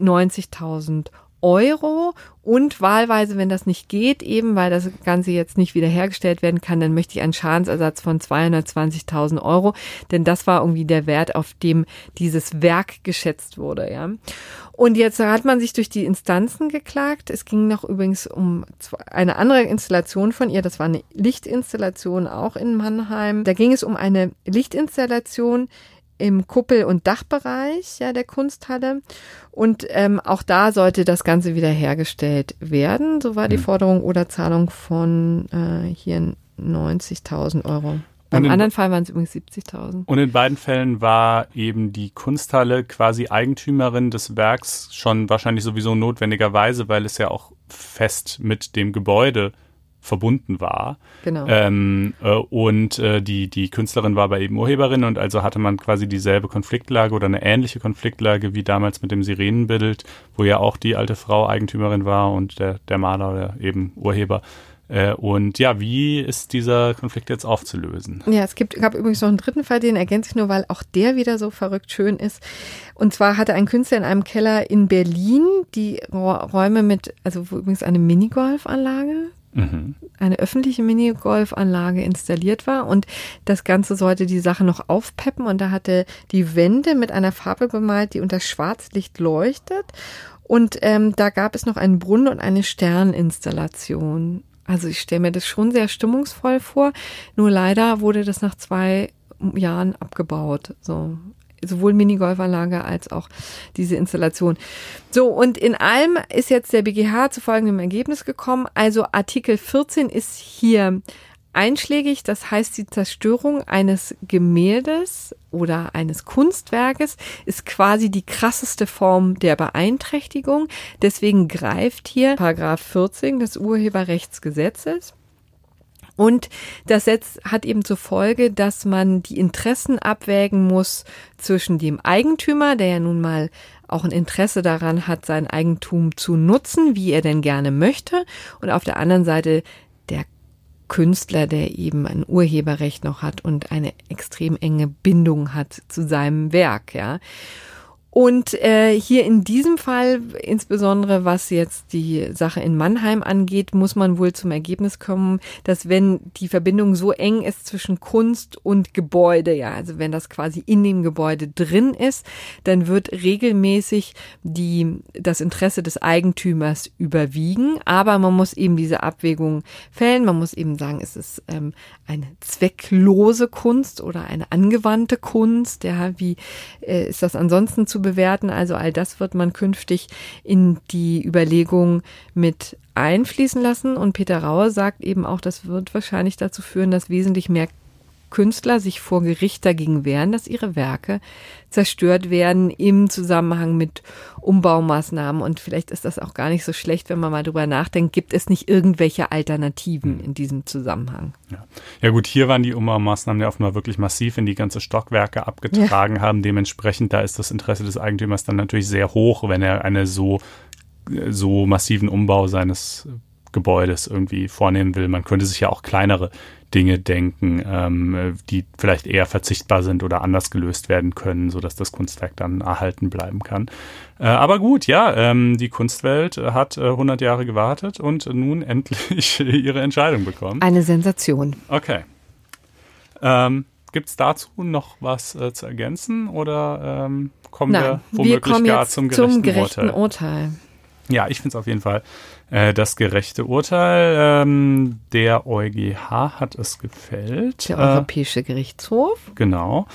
90.000 Euro und wahlweise, wenn das nicht geht, eben weil das Ganze jetzt nicht wiederhergestellt werden kann, dann möchte ich einen Schadensersatz von 220.000 Euro, denn das war irgendwie der Wert, auf dem dieses Werk geschätzt wurde, ja. Und jetzt hat man sich durch die Instanzen geklagt. Es ging noch übrigens um eine andere Installation von ihr. Das war eine Lichtinstallation auch in Mannheim. Da ging es um eine Lichtinstallation, im Kuppel- und Dachbereich ja, der Kunsthalle. Und ähm, auch da sollte das Ganze wiederhergestellt werden. So war die mhm. Forderung oder Zahlung von äh, hier 90.000 Euro. Beim anderen Fall waren es übrigens 70.000. Und in beiden Fällen war eben die Kunsthalle quasi Eigentümerin des Werks schon wahrscheinlich sowieso notwendigerweise, weil es ja auch fest mit dem Gebäude verbunden war. Genau. Ähm, äh, und äh, die, die Künstlerin war aber eben Urheberin und also hatte man quasi dieselbe Konfliktlage oder eine ähnliche Konfliktlage wie damals mit dem Sirenenbild, wo ja auch die alte Frau Eigentümerin war und der, der Maler oder eben Urheber. Äh, und ja, wie ist dieser Konflikt jetzt aufzulösen? Ja, es gibt, gab übrigens noch einen dritten Fall, den ergänze ich nur, weil auch der wieder so verrückt schön ist. Und zwar hatte ein Künstler in einem Keller in Berlin die Räume mit, also wo übrigens eine Minigolfanlage mhm. eine öffentliche Minigolfanlage installiert war und das Ganze sollte die Sache noch aufpeppen und da hatte die Wände mit einer Farbe bemalt, die unter Schwarzlicht leuchtet und ähm, da gab es noch einen Brunnen und eine Sterninstallation. Also ich stelle mir das schon sehr stimmungsvoll vor, nur leider wurde das nach zwei Jahren abgebaut. So sowohl Minigolfanlage als auch diese Installation. So, und in allem ist jetzt der BGH zu folgendem Ergebnis gekommen. Also Artikel 14 ist hier einschlägig, das heißt die Zerstörung eines Gemäldes oder eines Kunstwerkes ist quasi die krasseste Form der Beeinträchtigung. Deswegen greift hier Paragraph 14 des Urheberrechtsgesetzes. Und das hat eben zur Folge, dass man die Interessen abwägen muss zwischen dem Eigentümer, der ja nun mal auch ein Interesse daran hat, sein Eigentum zu nutzen, wie er denn gerne möchte, und auf der anderen Seite der Künstler, der eben ein Urheberrecht noch hat und eine extrem enge Bindung hat zu seinem Werk, ja. Und äh, hier in diesem Fall, insbesondere was jetzt die Sache in Mannheim angeht, muss man wohl zum Ergebnis kommen, dass wenn die Verbindung so eng ist zwischen Kunst und Gebäude, ja, also wenn das quasi in dem Gebäude drin ist, dann wird regelmäßig die, das Interesse des Eigentümers überwiegen. Aber man muss eben diese Abwägung fällen. Man muss eben sagen, es ist ähm, eine zwecklose Kunst oder eine angewandte Kunst. Ja, wie äh, ist das ansonsten zu bewerten. Also all das wird man künftig in die Überlegung mit einfließen lassen. Und Peter Rauer sagt eben auch, das wird wahrscheinlich dazu führen, dass wesentlich mehr Künstler sich vor Gericht dagegen wehren, dass ihre Werke zerstört werden im Zusammenhang mit Umbaumaßnahmen. Und vielleicht ist das auch gar nicht so schlecht, wenn man mal drüber nachdenkt, gibt es nicht irgendwelche Alternativen in diesem Zusammenhang? Ja. ja gut, hier waren die Umbaumaßnahmen ja offenbar wirklich massiv in die ganze Stockwerke abgetragen ja. haben. Dementsprechend, da ist das Interesse des Eigentümers dann natürlich sehr hoch, wenn er eine so, so massiven Umbau seines Gebäudes irgendwie vornehmen will. Man könnte sich ja auch kleinere Dinge denken, ähm, die vielleicht eher verzichtbar sind oder anders gelöst werden können, sodass das Kunstwerk dann erhalten bleiben kann. Äh, aber gut, ja, ähm, die Kunstwelt hat äh, 100 Jahre gewartet und nun endlich ihre Entscheidung bekommen. Eine Sensation. Okay. Ähm, Gibt es dazu noch was äh, zu ergänzen oder ähm, kommen Nein, wir womöglich wir kommen gar zum gerechten, zum gerechten Urteil? Urteil. Ja, ich finde es auf jeden Fall das gerechte Urteil. Ähm, der EuGH hat es gefällt. Der Europäische äh, Gerichtshof. Genau.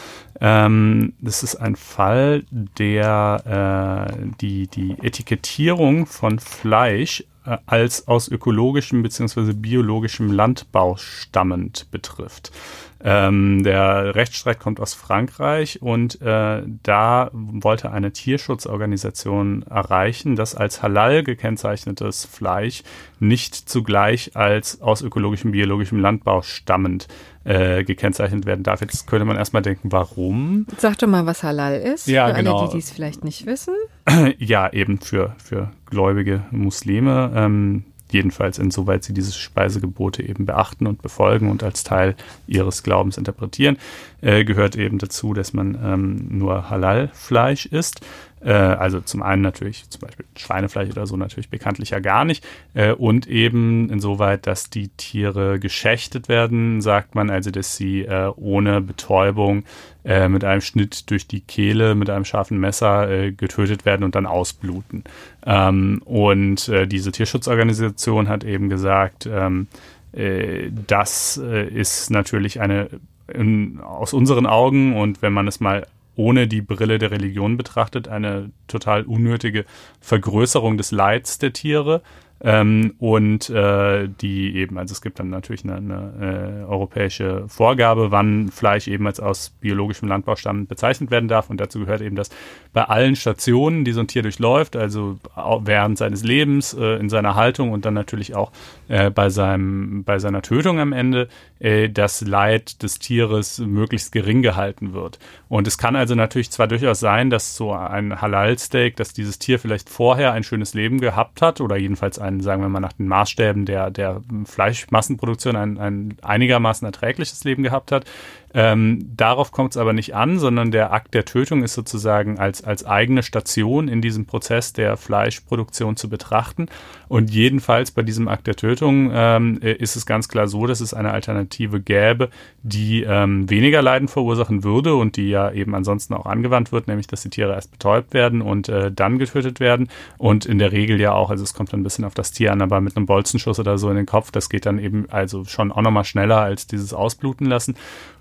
Ähm, das ist ein Fall, der äh, die, die Etikettierung von Fleisch äh, als aus ökologischem bzw. biologischem Landbau stammend betrifft. Ähm, der Rechtsstreit kommt aus Frankreich und äh, da wollte eine Tierschutzorganisation erreichen, dass als halal gekennzeichnetes Fleisch nicht zugleich als aus ökologischem, biologischem Landbau stammend äh, gekennzeichnet werden darf. Jetzt könnte man erstmal denken, warum? Sag doch mal, was halal ist. Ja, für genau. alle, die es vielleicht nicht wissen. Ja, eben für, für gläubige Muslime. Ähm, jedenfalls insoweit sie diese Speisegebote eben beachten und befolgen und als Teil ihres Glaubens interpretieren, äh, gehört eben dazu, dass man ähm, nur Halal-Fleisch isst. Äh, also zum einen natürlich zum Beispiel Schweinefleisch oder so natürlich bekanntlich ja gar nicht. Äh, und eben insoweit, dass die Tiere geschächtet werden, sagt man also, dass sie äh, ohne Betäubung äh, mit einem Schnitt durch die Kehle mit einem scharfen Messer äh, getötet werden und dann ausbluten. Ähm, und äh, diese Tierschutzorganisation hat eben gesagt, ähm, äh, das ist natürlich eine in, aus unseren Augen und wenn man es mal ohne die Brille der Religion betrachtet, eine total unnötige Vergrößerung des Leids der Tiere. Ähm, und äh, die eben, also es gibt dann natürlich eine, eine äh, europäische Vorgabe, wann Fleisch eben als aus biologischem Landbaustamm bezeichnet werden darf. Und dazu gehört eben, dass bei allen Stationen, die so ein Tier durchläuft, also während seines Lebens, äh, in seiner Haltung und dann natürlich auch äh, bei, seinem, bei seiner Tötung am Ende, äh, das Leid des Tieres möglichst gering gehalten wird. Und es kann also natürlich zwar durchaus sein, dass so ein Halal-Steak, dass dieses Tier vielleicht vorher ein schönes Leben gehabt hat oder jedenfalls ein ein, sagen wir mal, nach den Maßstäben der, der Fleischmassenproduktion ein, ein einigermaßen erträgliches Leben gehabt hat. Ähm, darauf kommt es aber nicht an, sondern der Akt der Tötung ist sozusagen als, als eigene Station in diesem Prozess der Fleischproduktion zu betrachten. Und jedenfalls bei diesem Akt der Tötung ähm, ist es ganz klar so, dass es eine Alternative gäbe, die ähm, weniger Leiden verursachen würde und die ja eben ansonsten auch angewandt wird, nämlich dass die Tiere erst betäubt werden und äh, dann getötet werden. Und in der Regel ja auch, also es kommt ein bisschen auf das Tier an, aber mit einem Bolzenschuss oder so in den Kopf, das geht dann eben also schon auch nochmal schneller als dieses Ausbluten lassen.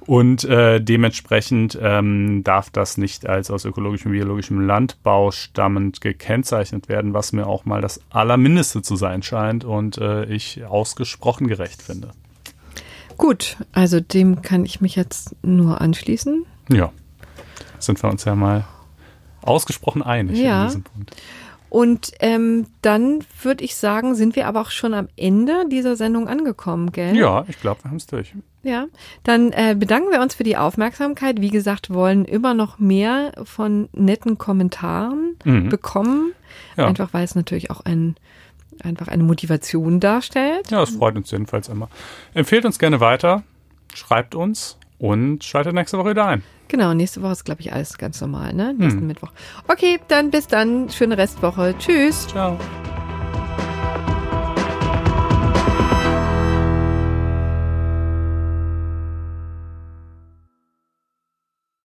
Und äh, dementsprechend ähm, darf das nicht als aus ökologischem, biologischem Landbau stammend gekennzeichnet werden, was mir auch mal das Allermindeste zu sein scheint und äh, ich ausgesprochen gerecht finde. Gut, also dem kann ich mich jetzt nur anschließen. Ja, sind wir uns ja mal ausgesprochen einig ja. in diesem Punkt. Und ähm, dann würde ich sagen, sind wir aber auch schon am Ende dieser Sendung angekommen, gell? Ja, ich glaube, wir haben es durch. Ja, dann äh, bedanken wir uns für die Aufmerksamkeit. Wie gesagt, wollen immer noch mehr von netten Kommentaren mhm. bekommen. Ja. Einfach weil es natürlich auch ein einfach eine Motivation darstellt. Ja, das freut uns jedenfalls immer. Empfehlt uns gerne weiter, schreibt uns und schaltet nächste Woche wieder ein. Genau, nächste Woche ist, glaube ich, alles ganz normal, ne? Nächsten hm. Mittwoch. Okay, dann bis dann. Schöne Restwoche. Tschüss. Ciao.